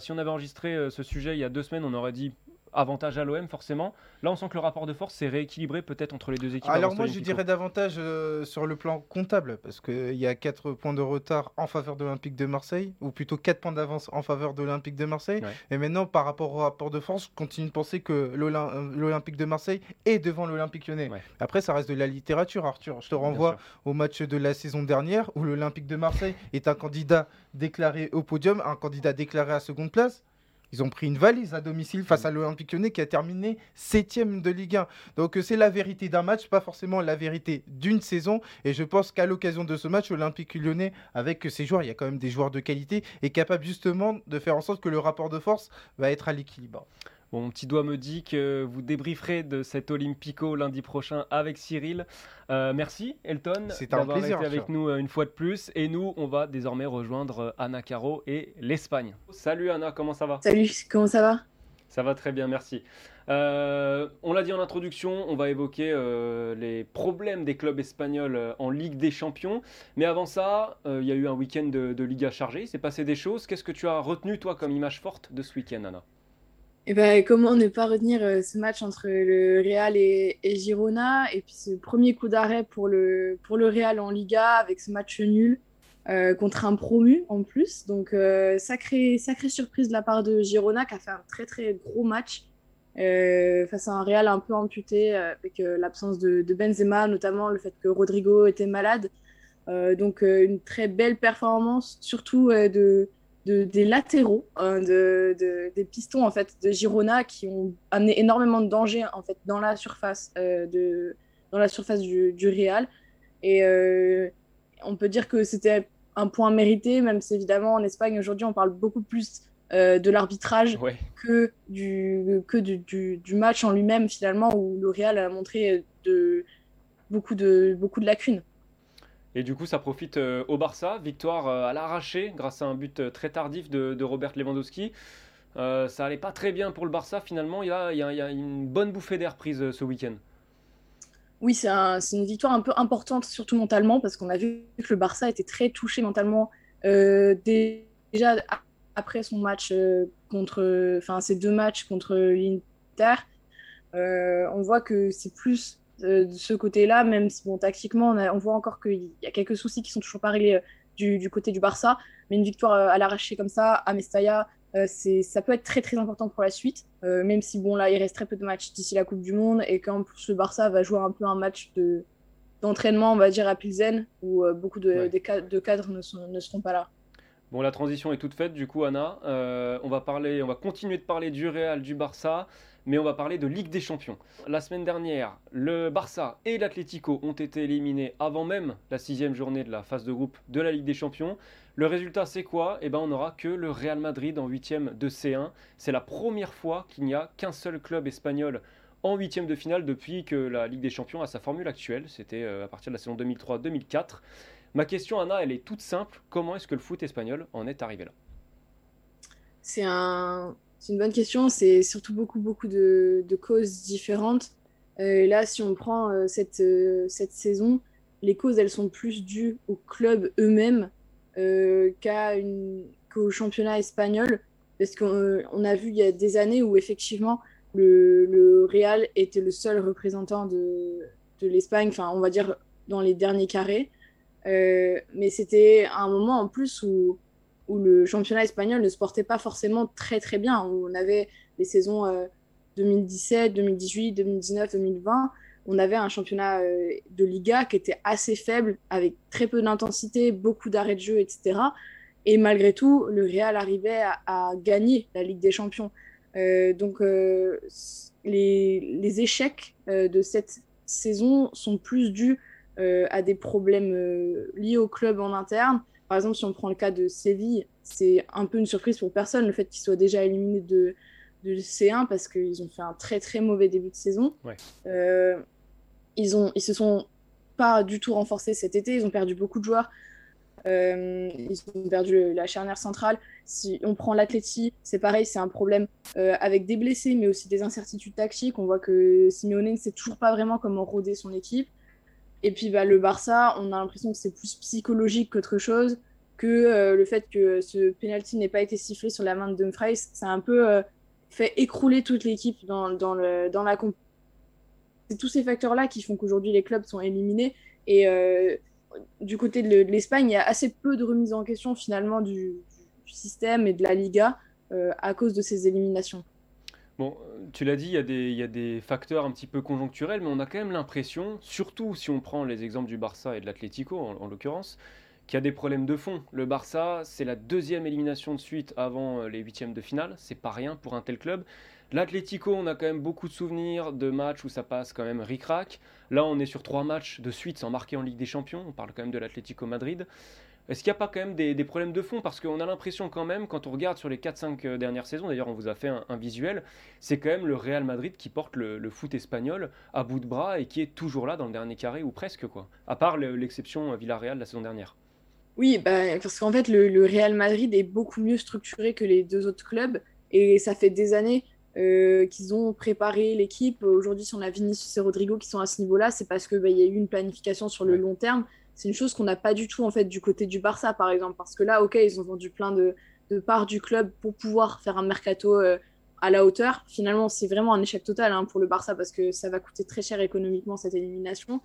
Si on avait enregistré euh, ce sujet il y a deux semaines, on aurait dit avantage à l'OM forcément. Là, on sent que le rapport de force s'est rééquilibré peut-être entre les deux équipes. Alors moi, je dirais davantage euh, sur le plan comptable, parce qu'il y a 4 points de retard en faveur de l'Olympique de Marseille, ou plutôt 4 points d'avance en faveur de l'Olympique de Marseille. Et maintenant, par rapport au rapport de force, je continue de penser que euh, l'Olympique de Marseille est devant l'Olympique lyonnais. Après, ça reste de la littérature, Arthur. Je te renvoie au match de la saison dernière, où l'Olympique de Marseille est un candidat déclaré au podium, un candidat déclaré à seconde place. Ils ont pris une valise à domicile face à l'Olympique lyonnais qui a terminé septième de Ligue 1. Donc euh, c'est la vérité d'un match, pas forcément la vérité d'une saison. Et je pense qu'à l'occasion de ce match, l'Olympique lyonnais, avec ses joueurs, il y a quand même des joueurs de qualité, est capable justement de faire en sorte que le rapport de force va être à l'équilibre. Mon petit doigt me dit que vous débrieferez de cet Olympico lundi prochain avec Cyril. Euh, merci Elton d'avoir été avec nous euh, une fois de plus. Et nous, on va désormais rejoindre euh, Anna Caro et l'Espagne. Salut Anna, comment ça va? Salut, comment ça va? Ça va très bien, merci. on l'a dit en introduction, on va évoquer les problèmes des clubs espagnols en Ligue des Champions. Mais avant ça, il y a eu un week-end de, de Liga chargé, il s'est passé des choses. Qu'est-ce que tu as retenu, toi, comme image forte de ce week-end, Anna? Et eh ben, comment ne pas retenir euh, ce match entre le Real et, Girona et puis ce premier coup d'arrêt pour le, pour le Real en Liga avec ce match nul euh, contre un promu en plus. Donc, euh, sacrée, sacrée surprise de la part de Girona qui a fait un très très gros match face à un Real un peu amputé avec l'absence de, de, Benzema, notamment le fait que Rodrigo était malade. donc, une très belle performance, surtout de des latéraux, hein, de, des pistons en fait de Girona qui ont amené énormément de danger en fait dans la surface euh, de dans la surface du, du Real et euh, on peut dire que c'était un point mérité même si évidemment en Espagne aujourd'hui on parle beaucoup plus euh, de l'arbitrage que du que du, du, match en lui-même finalement où le Real a montré de beaucoup de beaucoup de lacunes. Et du coup, ça profite euh, au Barça. Victoire euh, à l'arraché grâce à un but euh, très tardif de, Robert Lewandowski. ça allait pas très bien pour le Barça finalement. Il y a, une bonne bouffée d'air prise ce week-end. Oui, c'est une victoire un peu importante, surtout mentalement, parce qu'on a vu que le Barça était très touché mentalement déjà après son match contre, enfin ces deux matchs contre l'Inter. on voit que c'est plus de ce côté-là, même si bon, tactiquement, on, voit encore qu'il y a quelques soucis qui sont toujours pas réglés euh, du, côté du Barça. Mais une victoire euh, à l'arraché comme ça, à Mestalla, euh, ça peut être très très important pour la suite. même si bon, là, il reste très peu de matchs d'ici la Coupe du Monde et qu'en plus, le Barça va jouer un peu un match de, d'entraînement, on va dire, à Pilsen, où beaucoup de, de cadres ne, ne seront pas là. Bon, la transition est toute faite, du coup, Anna. on, va parler, on va continuer de parler du Real, du Barça mais on va parler de Ligue des Champions. La semaine dernière, le Barça et l'Atlético ont été éliminés avant même la sixième journée de la phase de groupe de la Ligue des Champions. Le résultat, c'est quoi? Eh ben, on n'aura que le Real Madrid en huitième de C1. C'est la première fois qu'il n'y a qu'un seul club espagnol en huitième de finale depuis que la Ligue des Champions a sa formule actuelle. C'était euh, à partir de la saison 2003-2004. Ma question, Anna, elle est toute simple. Comment est-ce que le foot espagnol en est arrivé là? C'est un, c'est une bonne question. C'est surtout beaucoup, beaucoup de, causes différentes. Euh, là, si on prend euh, cette, euh, cette saison, les causes, elles sont plus dues aux clubs eux-mêmes qu'au championnat espagnol. Parce qu'on a vu il y a des années où effectivement le, le Real était le seul représentant de, de l'Espagne, enfin on va dire dans les derniers carrés. mais c'était un moment en plus où où le championnat espagnol ne se portait pas forcément très très bien. On avait les saisons 2017, 2018, 2019, 2020. On avait un championnat euh, de Liga qui était assez faible, avec très peu d'intensité, beaucoup d'arrêts de jeu, etc. Et malgré tout, le Real arrivait à, gagner la Ligue des Champions. Euh, donc euh, les, échecs de cette saison sont plus dus à des problèmes liés au club en interne par exemple, si on prend le cas de Séville, c'est un peu une surprise pour personne le fait qu'ils soient déjà éliminés de, de C1 parce qu'ils ont fait un très très mauvais début de saison. Euh, ils, ont, ils se sont pas du tout renforcés cet été, ils ont perdu beaucoup de joueurs. Euh, ils ont perdu la charnière centrale. Si on prend l'Atleti, c'est pareil, c'est un problème euh, avec des blessés, mais aussi des incertitudes tactiques. On voit que Simeone ne sait toujours pas vraiment comment rôder son équipe. Et puis bah, le Barça, on a l'impression que c'est plus psychologique qu'autre chose, que euh, le fait que ce penalty n'ait pas été sifflé sur la main de Dumfries, ça a un peu euh, fait écrouler toute l'équipe dans, dans, le, dans la C'est tous ces facteurs-là qui font qu'aujourd'hui les clubs sont éliminés. Et euh, du côté de l'Espagne, il y a assez peu de remise en question finalement du système et de la Liga à cause de ces éliminations. Bon, tu l'as dit, il y, a des, facteurs un petit peu conjoncturels, mais on a quand même l'impression, surtout si on prend les exemples du Barça et de l'Atlético en, l'occurrence, qu'il y a des problèmes de fond. Le Barça, c'est la deuxième élimination de suite avant euh, les huitièmes de finale, c'est pas rien pour un tel club. L'Atlético, on a quand même beaucoup de souvenirs de matchs où ça passe quand même ric-rac. Là, on est sur trois matchs de suite sans marquer en Ligue des Champions, on parle quand même de l'Atlético Madrid. Est-ce qu'il n'y a pas quand même des, problèmes de fond? Parce qu'on a l'impression quand même, quand on regarde sur les 4-5 euh, dernières saisons, d'ailleurs on vous a fait un, visuel, c'est quand même le Real Madrid qui porte le, foot espagnol à bout de bras et qui est toujours là dans le dernier carré ou presque quoi. À part l'exception euh, Villarreal la saison dernière. Oui, bah, parce qu'en fait le, Real Madrid est beaucoup mieux structuré que les deux autres clubs et ça fait des années euh, qu'ils ont préparé l'équipe. Aujourd'hui, si on a Vinicius et Rodrigo qui sont à ce niveau-là, c'est parce qu'il bah, y a eu une planification sur le long terme c'est une chose qu'on n'a pas du tout en fait du côté du Barça par exemple parce que là ok ils ont vendu plein de, parts du club pour pouvoir faire un mercato euh, à la hauteur. Finalement c'est vraiment un échec total hein, pour le Barça parce que ça va coûter très cher économiquement cette élimination.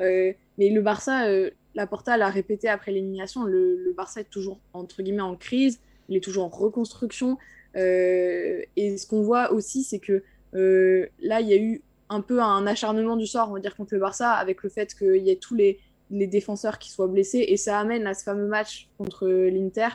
Euh, mais le Barça euh, la Porta l'a répété après l'élimination le, Barça est toujours entre guillemets en crise il est toujours en reconstruction. Et ce qu'on voit aussi c'est que là il y a eu un peu un acharnement du sort on va dire contre le Barça avec le fait qu'il y ait tous les les défenseurs qui soient blessés. Et ça amène à ce fameux match contre l'Inter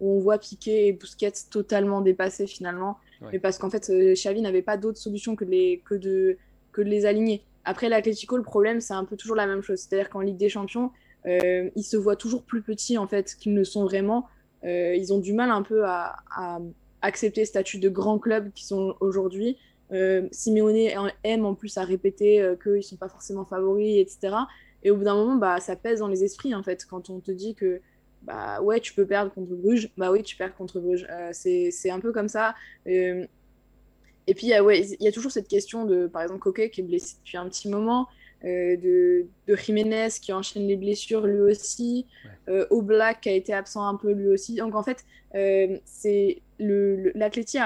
où on voit Piqué et Busquets totalement dépassés finalement. Mais parce qu'en fait, Xavi n'avait pas d'autre solution que de, les, que, de, que de les aligner. Après, l'Atlético, le problème, c'est un peu toujours la même chose. C'est-à-dire qu'en Ligue des Champions, ils se voient toujours plus petits en fait qu'ils ne sont vraiment. ils ont du mal un peu à, à accepter le statut de grand club qui sont aujourd'hui. Euh, Simeone aime en plus à répéter euh, qu'ils ne sont pas forcément favoris, etc. Et au bout d'un moment, bah, ça pèse dans les esprits, en fait, quand on te dit que bah ouais, tu peux perdre contre Bruges, bah oui, tu perds contre Bruges. Euh, c'est un peu comme ça. et puis, il ouais, y a toujours cette question de, par exemple, Coquet qui est blessé depuis un petit moment, de, de, Jiménez qui enchaîne les blessures lui aussi, ouais. Oblak qui a été absent un peu lui aussi. Donc, en fait, c'est l'Atleti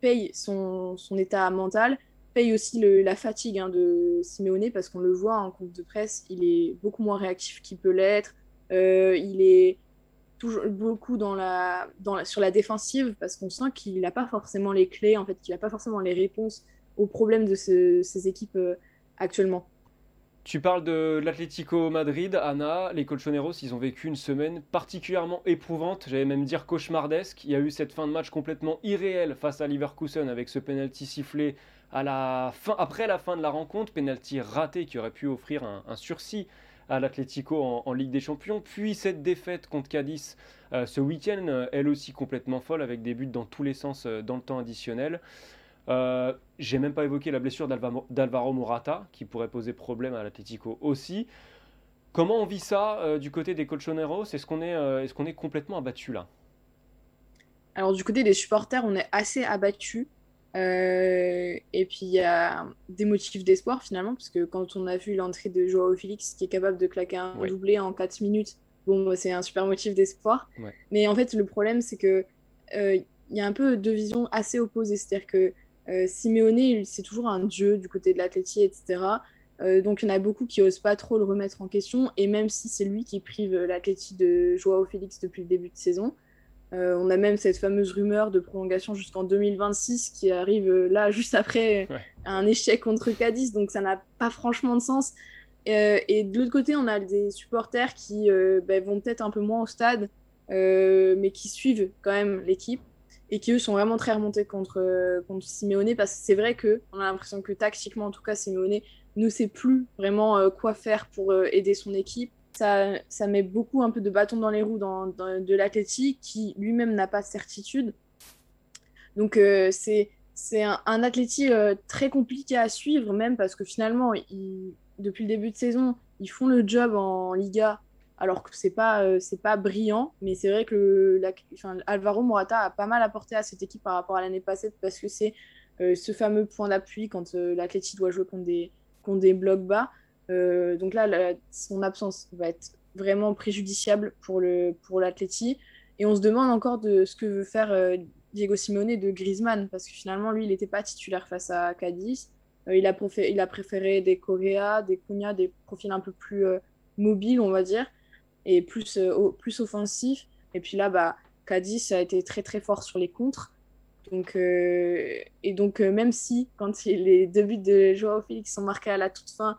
paye son, son, état mental, paye aussi la fatigue hein, de Simeone parce qu'on le voit en compte de presse, il est beaucoup moins réactif qu'il peut l'être. Euh, il est toujours beaucoup dans la, sur la défensive parce qu'on sent qu'il n'a pas forcément les clés, en fait, qu'il n'a pas forcément les réponses aux problèmes de ce, ces équipes euh, actuellement. Tu parles de l'Atlético Madrid, Anna. Les Colchoneros, ils ont vécu une semaine particulièrement éprouvante, j'allais même dire cauchemardesque. Il y a eu cette fin de match complètement irréelle face à Leverkusen avec ce penalty sifflé après la fin de la rencontre, penalty raté qui aurait pu offrir un, sursis à l'Atlético en, Ligue des Champions. Puis cette défaite contre Cadiz euh, ce week-end, elle aussi complètement folle avec des buts dans tous les sens euh, dans le temps additionnel. Euh, j'ai même pas évoqué la blessure d'Alvaro Morata, qui pourrait poser problème à l'Atlético aussi. Comment on vit ça euh, du côté des Colchoneros? Est-ce qu'on est, euh, est, qu'on est complètement abattu là? Alors du côté des supporters, on est assez abattu. Et puis il y a des motifs d'espoir finalement, parce que quand on a vu l'entrée de Joao Félix, qui est capable de claquer un doublé en 4 minutes, bon, c'est un super motif d'espoir. Mais en fait, le problème, c'est que il y a un peu deux visions assez opposées. C'est-à-dire que euh, Simeone, c'est toujours un dieu du côté de l'athlétie, etc. Euh, donc il y en a beaucoup qui osent pas trop le remettre en question. Et même si c'est lui qui prive l'athlétie de Joao Félix depuis le début de saison, euh, on a même cette fameuse rumeur de prolongation jusqu'en 2026 qui arrive là (laughs) juste après un échec contre Cadiz. Donc ça n'a pas franchement de sens. et de l'autre côté, on a des supporters qui ben, vont peut-être un peu moins au stade, mais qui suivent quand même l'équipe et qui eux sont vraiment très remontés contre, contre Simeone parce que c'est vrai que on a l'impression que tactiquement en tout cas Simeone ne sait plus vraiment euh, quoi faire pour euh, aider son équipe. Ça, ça met beaucoup un peu de bâton dans les roues de l'athlétique qui lui-même n'a pas de certitude. Donc euh, c'est un, un athlétique très compliqué à suivre même parce que finalement depuis le début de saison ils font le job en Liga alors que c'est pas euh, pas brillant mais c'est vrai que Alvaro Morata a pas mal apporté à cette équipe par rapport à l'année passée parce que c'est euh, ce fameux point d'appui quand euh, l'Atleti doit jouer contre des contre des blocs bas donc là son absence va être vraiment préjudiciable pour le pour et on se demande encore de ce que veut faire Diego Simone de Griezmann parce que finalement lui il n'était pas titulaire face à Cadiz il a préféré, il a préféré des Correa des Cunha des profils un peu plus mobiles on va dire et plus, euh, plus offensif. Et puis là, bah, Cadiz a été très très fort sur les contres. Donc, euh, et donc, euh, même si, quand les deux buts de Joao Félix sont marqués à la toute fin,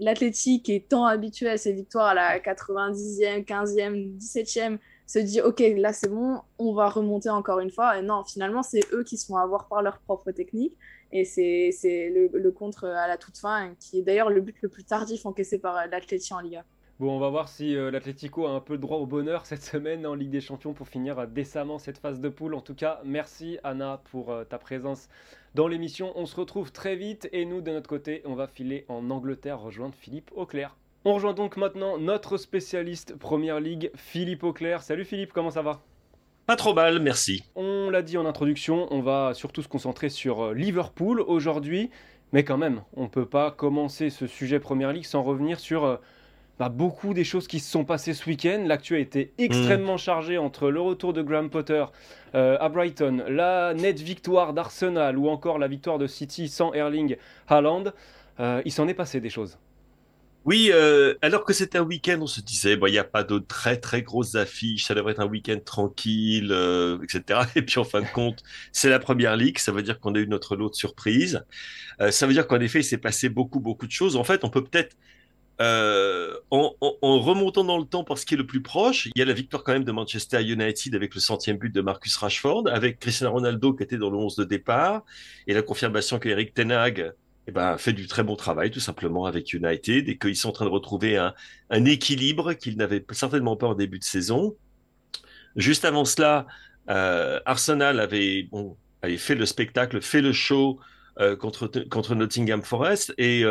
l'Athletic est tant habitué à ses victoires à la 90e, 15e, 17e, se dit Ok, là c'est bon, on va remonter encore une fois. Et non, finalement, c'est eux qui se font avoir par leur propre technique. Et c'est le, le, contre à la toute fin, qui est d'ailleurs le but le plus tardif encaissé par l'Athletic en Liga. Bon, on va voir si euh, l'Atlético a un peu droit au bonheur cette (laughs) semaine en Ligue des Champions pour finir décemment cette phase de poule. En tout cas, merci Anna pour euh, ta présence dans l'émission. On se retrouve très vite et nous, de notre côté, on va filer en Angleterre rejoindre Philippe Auclair. On rejoint donc maintenant notre spécialiste Première Ligue, Philippe Auclair. Salut Philippe, comment ça va? Pas trop mal, merci. On l'a dit en introduction, on va surtout se concentrer sur euh, Liverpool aujourd'hui. Mais quand même, on ne peut pas commencer ce sujet Première Ligue sans revenir sur bah, beaucoup des choses qui se sont passées ce week-end. L'actu a été extrêmement mm. chargée entre le retour de Graham Potter euh, à Brighton, la nette victoire d'Arsenal ou encore la victoire de City sans Erling Haaland. Euh, il s'en est passé des choses. Oui, euh, alors que c'était un week-end, on se disait, il n'y a pas de très très grosses affiches, ça devrait être un week-end tranquille, etc. (laughs) Et puis en fin de compte, c'est la première ligue, ça veut dire qu'on a eu notre lot de surprises. ça veut dire qu'en effet, il s'est passé beaucoup beaucoup de choses. En fait, on peut peut-être Euh, en, remontant dans le temps pour ce qui est le plus proche, il y a la victoire quand même de Manchester United avec le centième but de Marcus Rashford, avec Cristiano Ronaldo qui était dans le 11 de départ, et la confirmation qu'Eric Tenag eh ben, fait du très bon travail tout simplement avec United et qu'ils sont en train de retrouver un, équilibre qu'ils n'avaient certainement pas en début de saison. Juste avant cela, euh, Arsenal avait, bon, avait fait le spectacle, fait le show euh, contre, contre Nottingham Forest et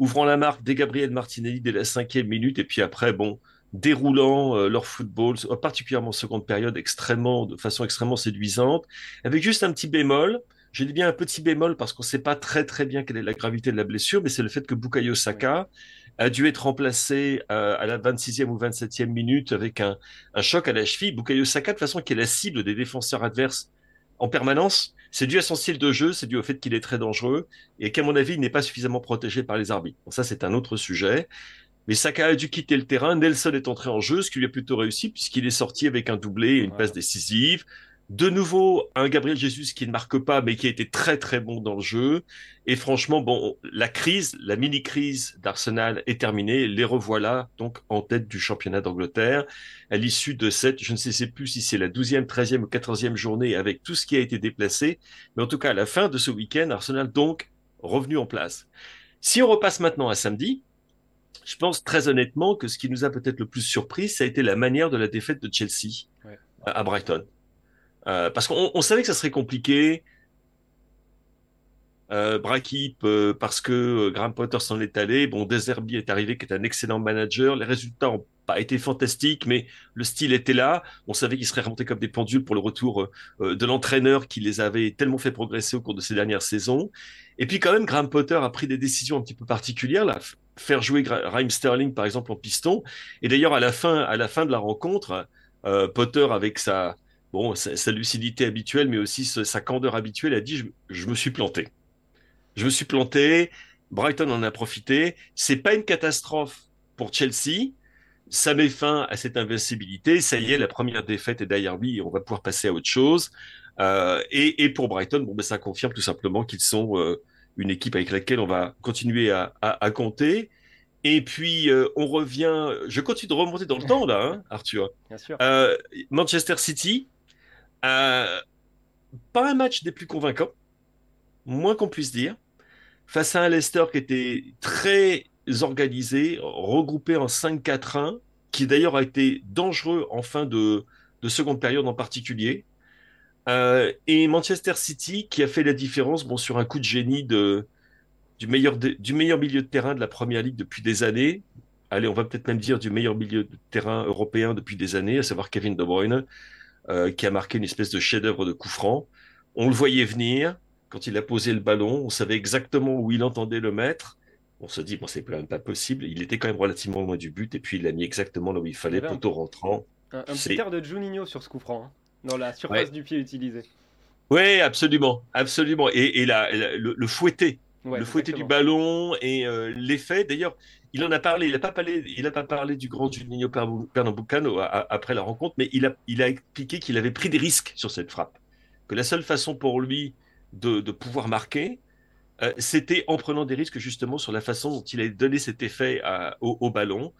ouvrant la marque dès Gabriel Martinelli dès la cinquième minute et puis après, bon, déroulant euh, leur football, particulièrement en seconde période, extrêmement, de façon extrêmement séduisante, avec juste un petit bémol. Je dis bien un petit bémol parce qu'on ne sait pas très très bien quelle est la gravité de la blessure, mais c'est le fait que Bukayo Saka a dû être remplacé euh, à la 26e ou 27e minute avec un, un choc à la cheville. Bukayo Saka, de façon, qui est la cible des défenseurs adverses en permanence, c'est dû à son style de jeu, c'est dû au fait qu'il est très dangereux et qu'à mon avis, il n'est pas suffisamment protégé par les arbitres. Bon, ça, c'est un autre sujet. Mais Saka a dû quitter le terrain. Nelson est entré en jeu, ce qui lui a plutôt réussi puisqu'il est sorti avec un doublé et une passe décisive. De nouveau, un Gabriel Jesus qui ne marque pas, mais qui a été très très bon dans le jeu. Et franchement, bon, la crise, la mini-crise d'Arsenal est terminée. Les revoilà donc en tête du championnat d'Angleterre à l'issue de cette, je ne sais plus si c'est la 12e, 13e ou 14e journée avec tout ce qui a été déplacé. Mais en tout cas, à la fin de ce week-end, Arsenal donc revenu en place. Si on repasse maintenant à samedi, je pense très honnêtement que ce qui nous a peut-être le plus surpris, ça a été la manière de la défaite de Chelsea à Brighton. Euh, parce qu'on savait que ça serait compliqué. Euh, euh, parce que euh, Graham Potter s'en est allé. Bon, Deserbi est arrivé, qui est un excellent manager. Les résultats ont pas été fantastiques, mais le style était là. On savait qu'il serait remonté comme des pendules pour le retour de l'entraîneur qui les avait tellement fait progresser au cours de ces dernières saisons. Et puis quand même, Graham Potter a pris des décisions un petit peu particulières, là, faire jouer Raheem Sterling par exemple en piston. Et d'ailleurs à la fin, à la fin de la rencontre, Potter avec sa bon, sa, lucidité habituelle, mais aussi sa candeur habituelle, a dit je, me suis planté. Je me suis planté. Brighton en a profité. C'est pas une catastrophe pour Chelsea. Ça met fin à cette invincibilité. Ça y est, la première défaite est derrière lui et on va pouvoir passer à autre chose. Euh, et, pour Brighton, bon, ben, ça confirme tout simplement qu'ils sont euh, une équipe avec laquelle on va continuer à, compter. Et puis, euh, on revient. Je continue de remonter dans le (laughs) temps, là, hein, Arthur. Bien sûr. Manchester City, euh, pas un match des plus convaincants, moins qu'on puisse dire, face à un Leicester qui était très organisé, regroupé en 5-4-1, qui d'ailleurs a été dangereux en fin de, seconde période en particulier. Euh, et Manchester City qui a fait la différence bon, sur un coup de génie de, du, meilleur du meilleur milieu de terrain de la Première Ligue depuis des années. Allez, on va peut-être même dire du meilleur milieu de terrain européen depuis des années, à savoir Kevin De Bruyne. Euh, qui a marqué une espèce de chef-d'œuvre de coup franc. On le voyait venir quand il a posé le ballon, on savait exactement où il entendait le mettre. On se dit, bon, c'est quand même pas possible. Il était quand même relativement loin du but, et puis il l'a mis exactement là où il fallait, poteau rentrant. Un, petit air de Juninho sur ce coup franc, hein, dans la surface du pied utilisé. Oui, absolument, absolument. Et, et le, le, fouetté, le fouetté du ballon et euh, l'effet. D'ailleurs, il en a parlé, il n'a pas parlé, du grand Juninho Pernambucano après la rencontre, mais il a, expliqué qu'il avait pris des risques sur cette frappe, que la seule façon pour lui de, pouvoir marquer, euh, c'était en prenant des risques justement sur la façon dont il a donné cet effet au, au, ballon.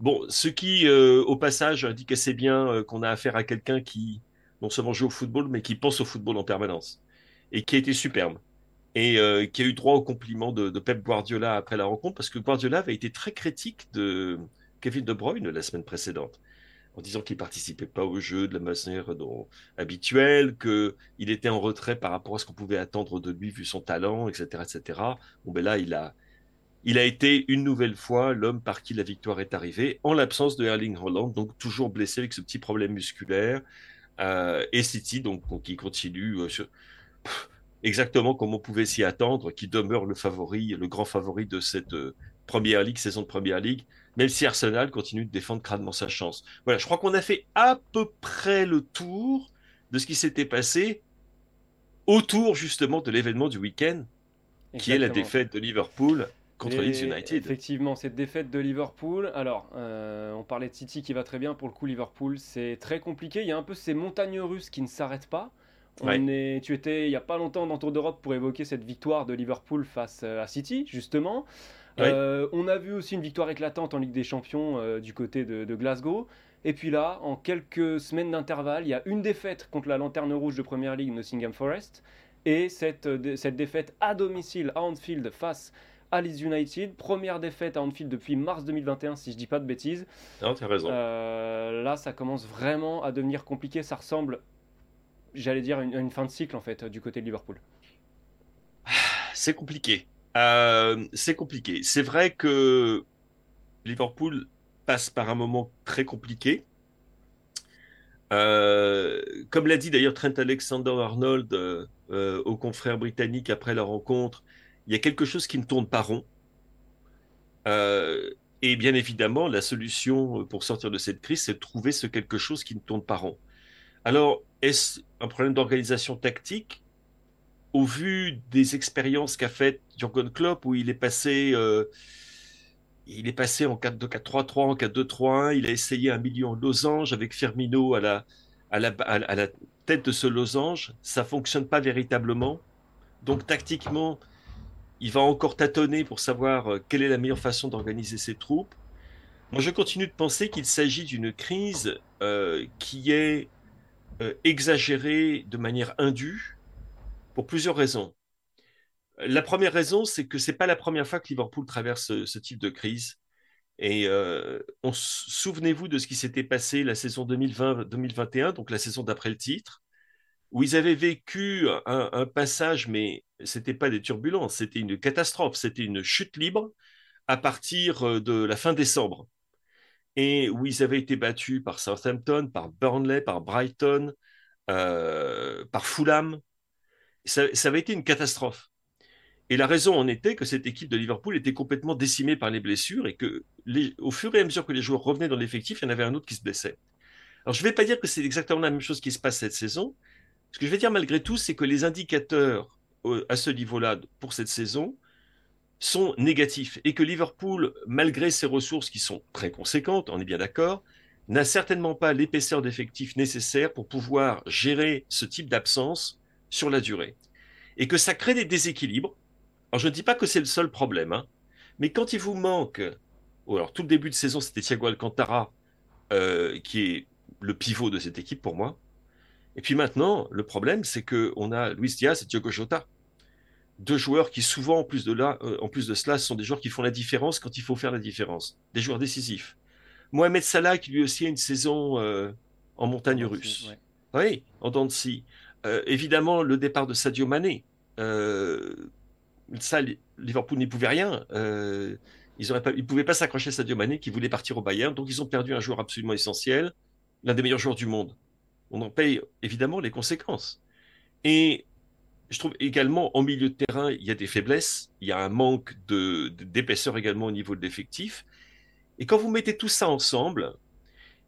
Bon, ce qui, euh, au passage, indique assez bien euh, qu'on a affaire à quelqu'un qui non seulement joue au football, mais qui pense au football en permanence et qui a été superbe et euh, qui a eu droit au compliment de, Pep Guardiola après la rencontre, parce que Guardiola avait été très critique de Kevin De Bruyne la semaine précédente, en disant qu'il participait pas au jeu de la manière dont, habituelle, qu'il était en retrait par rapport à ce qu'on pouvait attendre de lui vu son talent, etc., etc. Bon ben là, il a, il a été une nouvelle fois l'homme par qui la victoire est arrivée, en l'absence de Erling Haaland, donc toujours blessé avec ce petit problème musculaire, euh, et City donc, qui continue euh, exactement comme on pouvait s'y attendre, qui demeure le favori, le grand favori de cette euh, première ligue, saison de première ligue, même si Arsenal continue de défendre crânement sa chance. Voilà, je crois qu'on a fait à peu près le tour de ce qui s'était passé autour justement de l'événement du week-end, qui est la défaite de Liverpool contre Leeds United. Effectivement, cette défaite de Liverpool. Alors, euh, on parlait de City qui va très bien. Pour le coup, Liverpool, c'est très compliqué. Il y a un peu ces montagnes russes qui ne s'arrêtent pas. On est, tu étais il n'y a pas longtemps dans Tour d'Europe pour évoquer cette victoire de Liverpool face euh, à City, justement. on a vu aussi une victoire éclatante en Ligue des Champions du côté de, Glasgow. Et puis là, en quelques semaines d'intervalle, il y a une défaite contre la lanterne rouge de Première Ligue, Nottingham Forest. Et cette, cette défaite à domicile à Anfield face à Leeds United. Première défaite à Anfield depuis mars 2021, si je dis pas de bêtises. Non, tu as raison. là, ça commence vraiment à devenir compliqué. Ça ressemble, j'allais dire, une, fin de cycle, en fait, du côté de Liverpool. C'est compliqué. Euh, c'est compliqué. C'est vrai que Liverpool passe par un moment très compliqué. Euh, comme l'a dit d'ailleurs Trent Alexander-Arnold euh, aux confrères britanniques après la rencontre, il y a quelque chose qui ne tourne pas rond. et bien évidemment, la solution pour sortir de cette crise, c'est de trouver ce quelque chose qui ne tourne pas rond. Alors, est-ce un problème d'organisation tactique au vu des expériences qu'a faites Jurgen Klopp, où il est passé, euh, il est passé en 4-2-4-3-3, en 4-2-3-1, il a essayé un million losange avec Firmino à la, à la, à la tête de ce losange, ça fonctionne pas véritablement. Donc tactiquement, il va encore tâtonner pour savoir euh, quelle est la meilleure façon d'organiser ses troupes. Moi, je continue de penser qu'il s'agit d'une crise euh, qui est exagérée de manière indue pour plusieurs raisons. La première raison, c'est que c'est pas la première fois que Liverpool traverse ce, type de crise. Et euh, souvenez-vous de ce qui s'était passé la saison 2020-2021, donc la saison d'après le titre, où ils avaient vécu un, passage, mais c'était pas des turbulences, c'était une catastrophe, c'était une chute libre à partir euh, de la fin décembre. Et où ils avaient été battus par Southampton, par Burnley, par Brighton, euh, par Fulham, ça, avait été une catastrophe. Et la raison en était que cette équipe de Liverpool était complètement décimée par les blessures et que, au fur et à mesure que les joueurs revenaient dans l'effectif, il y en avait un autre qui se blessait. Alors, je ne vais pas dire que c'est exactement la même chose qui se passe cette saison. Ce que je vais dire malgré tout, c'est que les indicateurs à ce niveau-là pour cette saison sont négatifs et que Liverpool, malgré ses ressources qui sont très conséquentes, on est bien d'accord, n'a certainement pas l'épaisseur d'effectifs nécessaire pour pouvoir gérer ce type d'absence sur la durée. Et que ça crée des déséquilibres. Alors je ne dis pas que c'est le seul problème, hein, mais quand il vous manque, ou alors tout le début de saison c'était Thiago Alcantara, euh, qui est le pivot de cette équipe pour moi. Et puis maintenant, le problème c'est qu'on a Luis Diaz et Diogo Jota. Deux joueurs qui souvent, en plus, de là, euh, en plus de cela, sont des joueurs qui font la différence quand il faut faire la différence. Des joueurs décisifs. Mohamed Salah, qui lui aussi a une saison euh, en montagne russe. Oui, en dents euh, évidemment, le départ de Sadio Mané. Euh, ça, Liverpool n'y pouvait rien. Ils ne pouvaient pas s'accrocher à Sadio Mané qui voulait partir au Bayern. Donc, ils ont perdu un joueur absolument essentiel, l'un des meilleurs joueurs du monde. On en paye évidemment les conséquences. Et je trouve également, en milieu de terrain, il y a des faiblesses. Il y a un manque d'épaisseur également au niveau de l'effectif. Et quand vous mettez tout ça ensemble,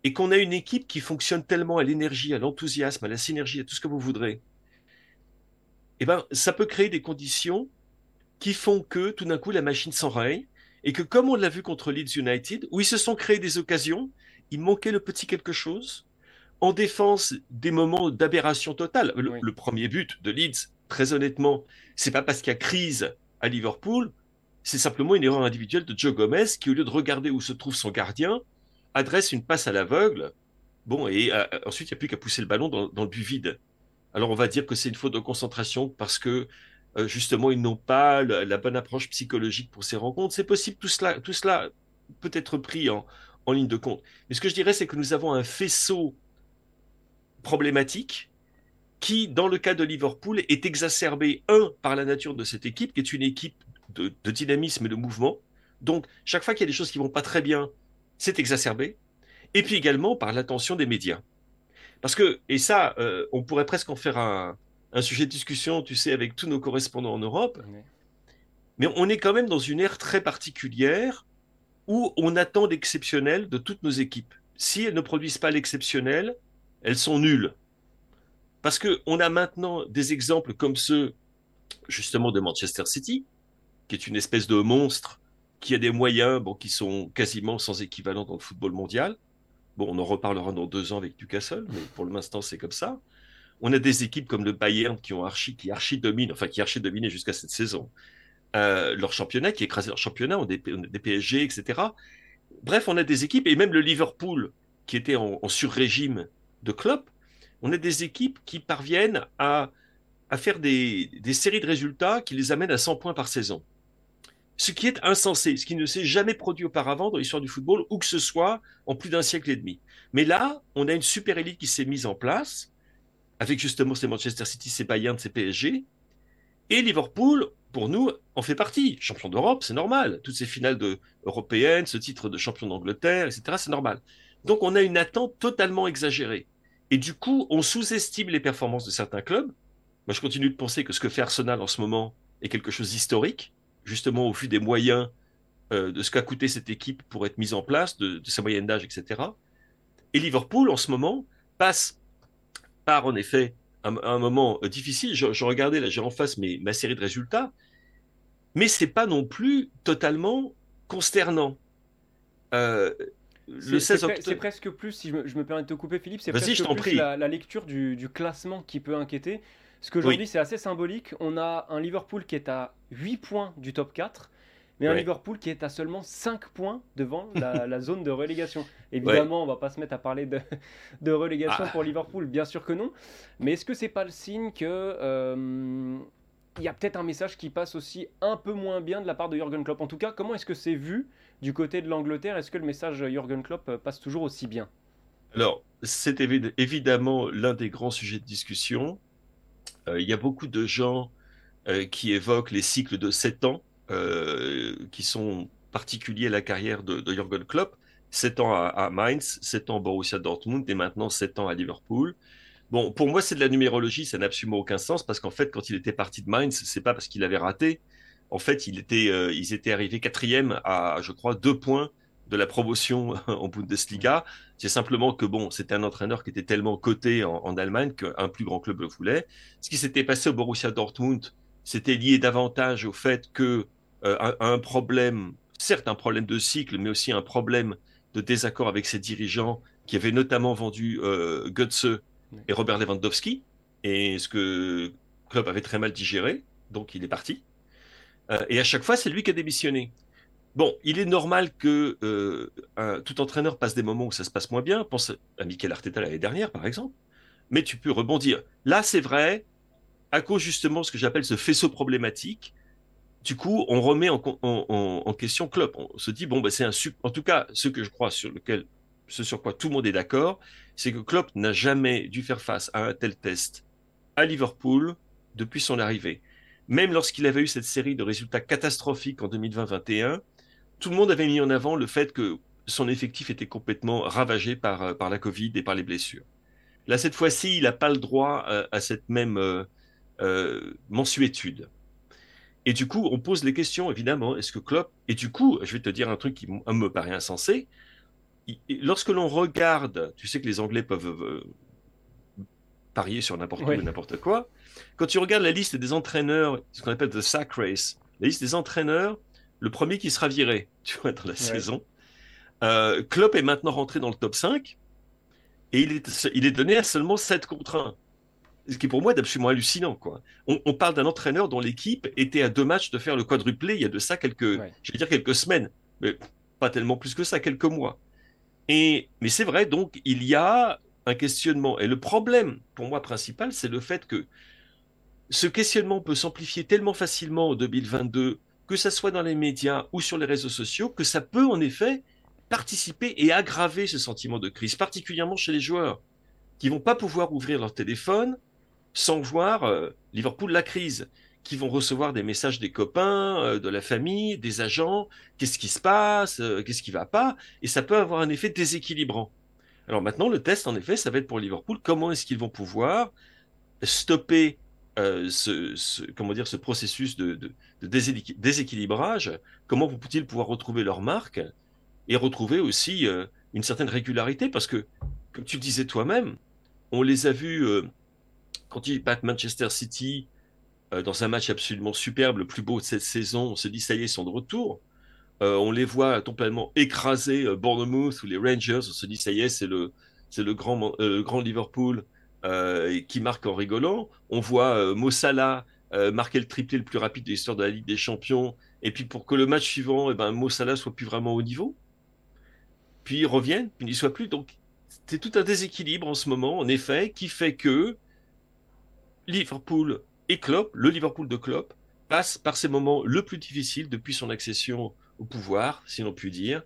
et qu'on a une équipe qui fonctionne tellement à l'énergie, à l'enthousiasme, à la synergie, à tout ce que vous voudrez, eh ben, ça peut créer des conditions qui font que tout d'un coup la machine s'enraye et que comme on l'a vu contre Leeds United, où ils se sont créés des occasions, il manquait le petit quelque chose. En défense, des moments d'aberration totale. Le, premier but de Leeds, très honnêtement, c'est pas parce qu'il y a crise à Liverpool, c'est simplement une erreur individuelle de Joe Gomez qui, au lieu de regarder où se trouve son gardien, adresse une passe à l'aveugle. Bon, et euh, ensuite, il n'y a plus qu'à pousser le ballon dans, le but vide. Alors, on va dire que c'est une faute de concentration parce que, euh, justement, ils n'ont pas la, bonne approche psychologique pour ces rencontres. C'est possible, tout cela, peut être pris en ligne de compte. Mais ce que je dirais, c'est que nous avons un faisceau problématique qui, dans le cas de Liverpool, est exacerbé, un, par la nature de cette équipe, qui est une équipe de, de dynamisme et de mouvement. Donc, chaque fois qu'il y a des choses qui vont pas très bien, c'est exacerbé, et puis également par l'attention des médias. Parce que, et ça, euh, on pourrait presque en faire un, sujet de discussion, tu sais, avec tous nos correspondants en Europe, mais on est quand même dans une ère très particulière où on attend l'exceptionnel de toutes nos équipes. Si elles ne produisent pas l'exceptionnel, elles sont nulles. Parce qu'on a maintenant des exemples comme ceux, justement, de Manchester City, qui est une espèce de monstre qui a des moyens qui sont quasiment sans équivalent dans le football mondial. Bon, on en reparlera dans deux ans avec Newcastle, mais pour l'instant, c'est comme ça. On a des équipes comme le Bayern qui ont archi, qui archi domine, enfin qui archi dominé jusqu'à cette saison. leur championnat, qui écrasait leur championnat, on des, des PSG, etc. Bref, on a des équipes, et même le Liverpool, qui était en, sur-régime de Klopp, on a des équipes qui parviennent à, faire des, des, séries de résultats qui les amènent à 100 points par saison. Ce qui est insensé, ce qui ne s'est jamais produit auparavant dans l'histoire du football, où que ce soit, en plus d'un siècle et demi. Mais là, on a une super élite qui s'est mise en place, avec justement ces Manchester City, ces Bayern, ces PSG, et Liverpool, pour nous, en fait partie. Champion d'Europe, c'est normal. Toutes ces finales de, européennes, ce titre de champion d'Angleterre, etc., c'est normal. Donc on a une attente totalement exagérée. Et du coup, on sous-estime les performances de certains clubs. Moi, je continue de penser que ce que fait Arsenal en ce moment est quelque chose d'historique, justement au vu des moyens euh, de ce qu'a coûté cette équipe pour être mise en place, de, sa moyenne d'âge, etc. Et Liverpool, en ce moment, passe par, en effet, un, moment euh, difficile. Je, regardais, là, j'ai en face ma série de résultats, mais c'est pas non plus totalement consternant. Euh, c'est presque plus, si je me, permets de te couper, Philippe, c'est presque plus la, lecture du, classement qui peut inquiéter. Ce que j'en dis, c'est assez symbolique. On a un Liverpool qui est à 8 points du top 4, mais un Liverpool qui est à seulement 5 points devant (laughs) la, zone de relégation. Évidemment, on va pas se mettre à parler de, relégation ah. pour Liverpool, bien sûr que non. Mais est-ce que c'est pas le signe que euh, il y a peut-être un message qui passe aussi un peu moins bien de la part de Jürgen Klopp? En tout cas, comment est-ce que c'est vu du côté de l'Angleterre Est-ce que le message Jürgen Klopp euh, passe toujours aussi bien? Alors, c'est évidemment l'un des grands sujets de discussion. Euh, il y a beaucoup de gens qui évoquent les cycles de 7 ans euh, qui sont particuliers à la carrière de, de Jürgen Klopp. 7 ans à, Mainz, 7 ans à Borussia Dortmund et maintenant 7 ans à Liverpool. Bon, pour moi, c'est de la numérologie, ça n'a absolument aucun sens parce qu'en fait, quand il était parti de Mainz, c'est pas parce qu'il avait raté. En fait, euh, ils étaient arrivés quatrième à, je crois, deux points de la promotion (laughs) en Bundesliga. C'est simplement que bon, c'était un entraîneur qui était tellement coté en, Allemagne qu'un plus grand club le voulait. Ce qui s'était passé au Borussia Dortmund, c'était lié davantage au fait que euh, un, problème, certes un problème de cycle, mais aussi un problème de désaccord avec ses dirigeants qui avaient notamment vendu euh, Götze et Robert Lewandowski, et ce que club avait très mal digéré, donc il est parti. Euh, et à chaque fois, c'est lui qui a démissionné. Bon, il est normal que euh, tout entraîneur passe des moments où ça se passe moins bien. Pense à Mikel Arteta l'année dernière, par exemple. Mais tu peux rebondir. Là, c'est vrai, à cause justement de ce que j'appelle ce faisceau problématique, du coup, on remet en, question Klopp. On se dit, bon, ben, c'est un En tout cas, ce que je crois sur lequel, ce sur quoi tout le monde est d'accord, c'est que Klopp n'a jamais dû faire face à un tel test à Liverpool depuis son arrivée. Même lorsqu'il avait eu cette série de résultats catastrophiques en 2020-21, tout le monde avait mis en avant le fait que son effectif était complètement ravagé par, par la Covid et par les blessures. Là, cette fois-ci, il n'a pas le droit euh, à, cette même euh, euh, mensuétude. Et du coup, on pose les questions, évidemment. Est-ce que Klopp. Et du coup, je vais te dire un truc qui me paraît insensé. Lorsque l'on regarde, tu sais que les Anglais peuvent euh, parier sur n'importe quoi n'importe quoi. Quand tu regardes la liste des entraîneurs, ce qu'on appelle the sack race, la liste des entraîneurs, le premier qui sera viré, (laughs) tu vois, dans la saison. Euh, Klopp est maintenant rentré dans le top 5 et il est, il est donné à seulement 7 contre 1 ce qui pour moi est absolument hallucinant. Quoi. On, parle d'un entraîneur dont l'équipe était à deux matchs de faire le quadruplé il y a de ça quelques, je vais dire quelques semaines, mais pas tellement plus que ça, quelques mois. Et, mais c'est vrai, donc il y a un questionnement. Et le problème, pour moi, principal, c'est le fait que ce questionnement peut s'amplifier tellement facilement en 2022, que ça soit dans les médias ou sur les réseaux sociaux, que ça peut en effet participer et aggraver ce sentiment de crise, particulièrement chez les joueurs, qui vont pas pouvoir ouvrir leur téléphone, sans voir euh, Liverpool la crise, qui vont recevoir des messages des copains, euh, de la famille, des agents, qu'est-ce qui se passe, euh, qu'est-ce qui va pas, et ça peut avoir un effet déséquilibrant. Alors maintenant, le test, en effet, ça va être pour Liverpool. Comment est-ce qu'ils vont pouvoir stopper ce, comment dire, ce processus de, déséquilibrage? Comment vont-ils pouvoir retrouver leur marque et retrouver aussi une certaine régularité? Parce que, comme tu le disais toi-même, on les a vus quand ils battent Manchester City euh, dans un match absolument superbe, le plus beau de cette saison, on se dit ça y est, ils sont de retour. Euh, on les voit complètement écraser euh, Bournemouth ou les Rangers, on se dit ça y est, c'est le, le grand, grand Liverpool qui marque en rigolant. On voit Mossala euh, marquer le triplé le plus rapide de l'histoire de la Ligue des Champions, et puis pour que le match suivant, eh ben, Mo Salah soit plus vraiment au niveau, puis il revient, puis il n'y soit plus. Donc c'est tout un déséquilibre en ce moment, en effet, qui fait que Liverpool et Klopp, le Liverpool de Klopp, passe par ces moments le plus difficiles depuis son accession au pouvoir, si l'on peut dire,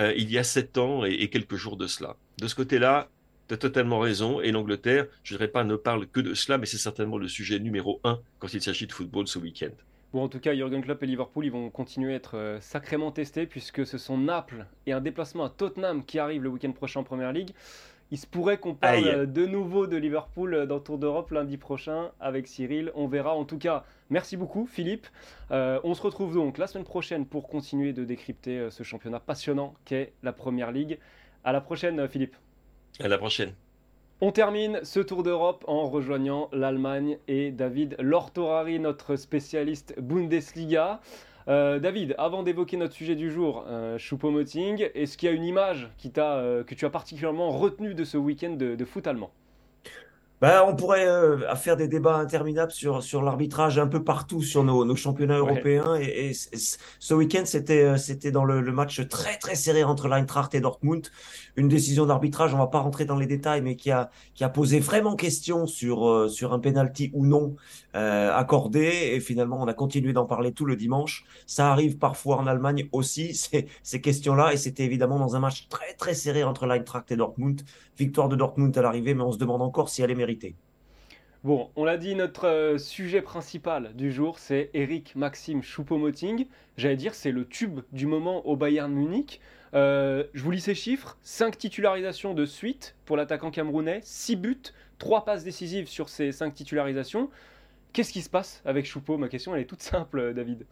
euh, il y a sept ans et, quelques jours de cela. De ce côté-là, tu as totalement raison. Et l'Angleterre, je ne dirais pas ne parle que de cela, mais c'est certainement le sujet numéro un quand il s'agit de football ce week-end. Bon, en tout cas, Jurgen Klopp et Liverpool, ils vont continuer à être euh, sacrément testés puisque ce sont Naples et un déplacement à Tottenham qui arrive le week-end prochain en Première Ligue. Il se pourrait qu'on parle euh, de nouveau de Liverpool euh, dans Tour d'Europe lundi prochain avec Cyril. On verra. En tout cas, merci beaucoup, Philippe. on se retrouve donc la semaine prochaine pour continuer de décrypter ce championnat passionnant qu'est la Première Ligue. À la prochaine, Philippe. À la prochaine. On termine ce tour d'Europe en rejoignant l'Allemagne et David Lortorari, notre spécialiste Bundesliga. Euh, David, avant d'évoquer notre sujet du jour, euh, Choupo-Moting, est-ce qu'il y a une image qui euh, que tu as particulièrement retenue de ce week-end de foot allemand? Ben, on pourrait euh, faire des débats interminables sur, sur l'arbitrage un peu partout sur nos, nos championnats européens. Et, ce week-end, c'était c'était dans le, le, match très très serré entre l'Eintracht et Dortmund. Une décision d'arbitrage, on va pas rentrer dans les détails, mais qui a, qui a posé vraiment question sur, euh, sur un penalty ou non euh, accordé. Et finalement, on a continué d'en parler tout le dimanche. Ça arrive parfois en Allemagne aussi, (laughs) ces, questions-là. Et c'était évidemment dans un match très très serré entre l'Eintracht et Dortmund. Victoire de Dortmund à l'arrivée, mais on se demande encore si elle est méritée. Bon, on l'a dit, notre euh, sujet principal du jour, c'est Eric Maxime Choupo-Moting. J'allais dire, c'est le tube du moment au Bayern Munich. Euh, je vous lis ces chiffres 5 titularisations de suite pour l'attaquant camerounais, 6 buts, 3 passes décisives sur ces 5 titularisations. Qu'est-ce qui se passe avec Choupo Ma question, elle est toute simple, David.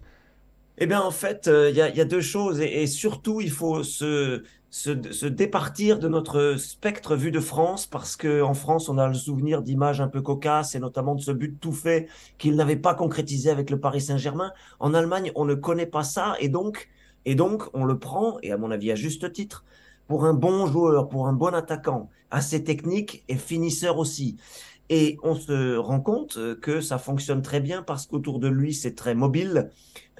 Eh bien, en fait, il y, a deux choses. et surtout, il faut se, se, départir de notre spectre vu de France parce que en France on a le souvenir d'images un peu cocasses et notamment de ce but tout fait qu'il n'avait pas concrétisé avec le Paris Saint-Germain. En Allemagne on ne connaît pas ça et donc et donc on le prend et à mon avis à juste titre pour un bon joueur, pour un bon attaquant, assez technique et finisseur aussi. Et on se rend compte que ça fonctionne très bien parce qu'autour de lui, c'est très mobile.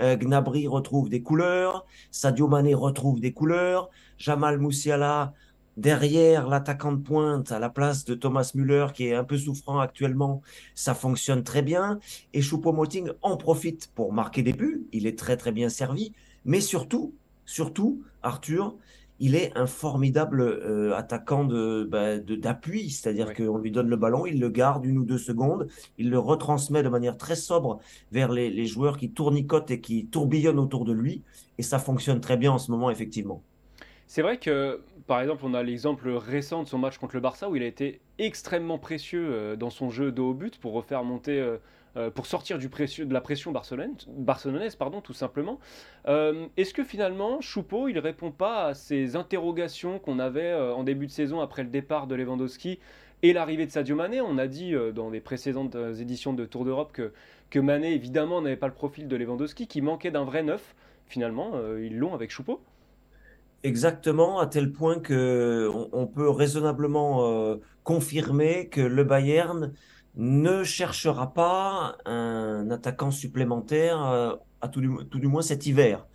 Euh, Gnabry retrouve des couleurs, Sadio Mané retrouve des couleurs, Jamal Moussiala derrière l'attaquant de pointe à la place de Thomas Müller qui est un peu souffrant actuellement, ça fonctionne très bien. Et Choupo-Moting en profite pour marquer des buts. Il est très très bien servi. Mais surtout, surtout, Arthur, il est un formidable euh, attaquant de bah, d'appui, c'est-à-dire qu'on lui donne le ballon, il le garde une ou deux secondes, il le retransmet de manière très sobre vers les, les joueurs qui tournicotent et qui tourbillonnent autour de lui, et ça fonctionne très bien en ce moment, effectivement. C'est vrai que, par exemple, on a l'exemple récent de son match contre le Barça où il a été extrêmement précieux euh, dans son jeu de haut but pour refaire monter, euh, euh, pour sortir de la pression barcelonaise, pardon, tout simplement. Est-ce que finalement, Choupeau, il répond pas à ces interrogations qu'on avait en début de saison après le départ de Lewandowski et l'arrivée de Sadio Mané? On a dit dans les précédentes éditions de Tour d'Europe que, que Mané, évidemment, n'avait pas le profil de Lewandowski, qui manquait d'un vrai neuf. Finalement, ils l'ont avec Choupeau. Exactement, à tel point que on, peut raisonnablement euh, confirmer que le Bayern ne cherchera pas un attaquant supplémentaire euh, à tout du, tout du, moins cet hiver.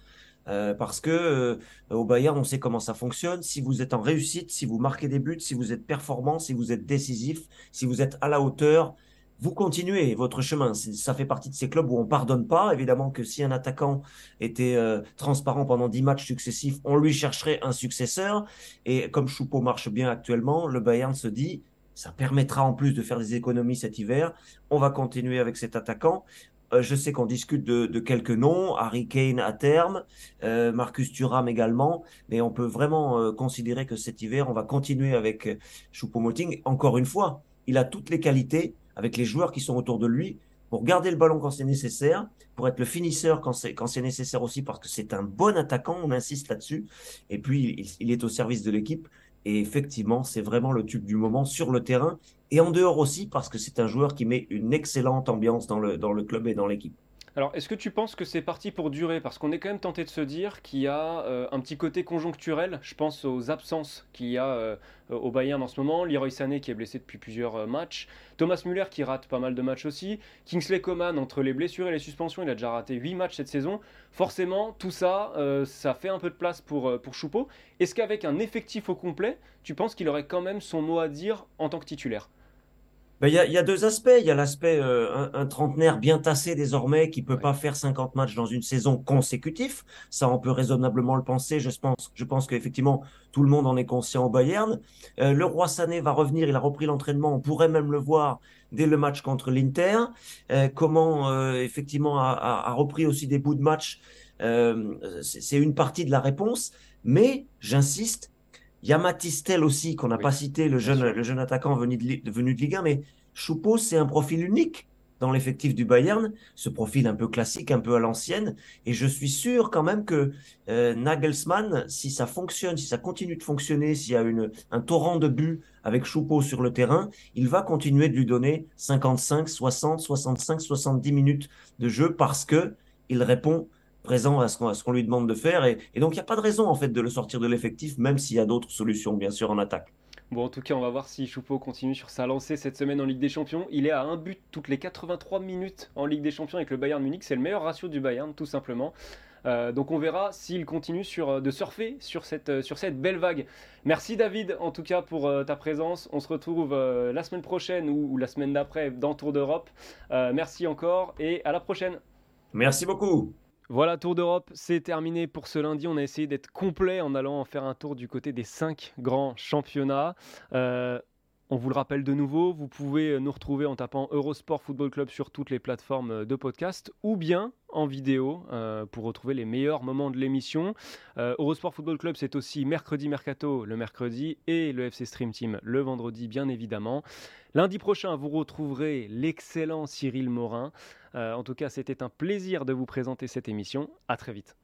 Euh, parce que au Bayern, on sait comment ça fonctionne. Si vous êtes en réussite, si vous marquez des buts, si vous êtes performant, si vous êtes décisif, si vous êtes à la hauteur, vous continuez votre chemin. Ça fait partie de ces clubs où on pardonne pas. Évidemment que si un attaquant était euh, transparent pendant 10 matchs successifs, on lui chercherait un successeur. Et comme Choupeau marche bien actuellement, le Bayern se dit, ça permettra en plus de faire des économies cet hiver. On va continuer avec cet attaquant. Euh, je sais qu'on discute de, quelques noms, Harry Kane à terme, euh, Marcus Thuram également, mais on peut vraiment considérer que cet hiver, on va continuer avec Choupo-Moting. Encore une fois, il a toutes les qualités avec les joueurs qui sont autour de lui pour garder le ballon quand c'est nécessaire, pour être le finisseur quand c'est nécessaire aussi, parce que c'est un bon attaquant, on insiste là-dessus. Et puis, il, est au service de l'équipe. Et effectivement, c'est vraiment le tube du moment sur le terrain et en dehors aussi, parce que c'est un joueur qui met une excellente ambiance dans le, dans le club et dans l'équipe. Alors, est-ce que tu penses que c'est parti pour durer? Parce qu'on est quand même tenté de se dire qu'il y a euh, un petit côté conjoncturel. Je pense aux absences qu'il y a euh, au Bayern en ce moment. Leroy Sané qui est blessé depuis plusieurs euh, matchs. Thomas Müller qui rate pas mal de matchs aussi. Kingsley Coman, entre les blessures et les suspensions, il a déjà raté 8 matchs cette saison. Forcément, tout ça, ça fait un peu de place pour, pour Choupeau. Est-ce qu'avec un effectif au complet, tu penses qu'il aurait quand même son mot à dire en tant que titulaire? Ben, il y, a, deux aspects. Il y a l'aspect euh, un, trentenaire bien tassé désormais qui peut pas faire 50 matchs dans une saison consécutive. Ça, on peut raisonnablement le penser. Je pense, je pense qu'effectivement, tout le monde en est conscient au Bayern. Euh, le roi Sané va revenir. Il a repris l'entraînement. On pourrait même le voir dès le match contre l'Inter. Euh, comment, effectivement, a, a, repris aussi des bouts de match. C'est une partie de la réponse. Mais, j'insiste, il y a Matistel aussi, qu'on n'a pas cité, le jeune, le jeune attaquant venu de, venu de Ligue 1, mais Choupeau, c'est un profil unique dans l'effectif du Bayern, ce profil un peu classique, un peu à l'ancienne. Et je suis sûr quand même que euh, Nagelsmann, si ça fonctionne, si ça continue de fonctionner, s'il y a une, un torrent de buts avec Choupeau sur le terrain, il va continuer de lui donner 55, 60, 65, 70 minutes de jeu parce que il répond présent à ce qu'on lui demande de faire. Et, donc, il n'y a pas de raison, en fait, de le sortir de l'effectif, même s'il y a d'autres solutions, bien sûr, en attaque. Bon, en tout cas, on va voir si Choupeau continue sur sa lancée cette semaine en Ligue des Champions. Il est à un but toutes les 83 minutes en Ligue des Champions avec le Bayern Munich. C'est le meilleur ratio du Bayern, tout simplement. Euh, donc on verra s'il continue sur, euh, de surfer sur cette, euh, sur cette belle vague. Merci David en tout cas pour ta présence. On se retrouve la semaine prochaine ou, ou la semaine d'après dans Tour d'Europe. merci encore et à la prochaine. Merci beaucoup. Voilà, Tour d'Europe, c'est terminé pour ce lundi. On a essayé d'être complet en allant en faire un tour du côté des cinq grands championnats. Euh, on vous le rappelle de nouveau, vous pouvez nous retrouver en tapant Eurosport Football Club sur toutes les plateformes de podcast ou bien en vidéo euh, pour retrouver les meilleurs moments de l'émission. Euh, Eurosport Football Club, c'est aussi mercredi mercato le mercredi et le FC Stream Team le vendredi, bien évidemment. Lundi prochain, vous retrouverez l'excellent Cyril Morin. Euh, en tout cas, c'était un plaisir de vous présenter cette émission. À très vite.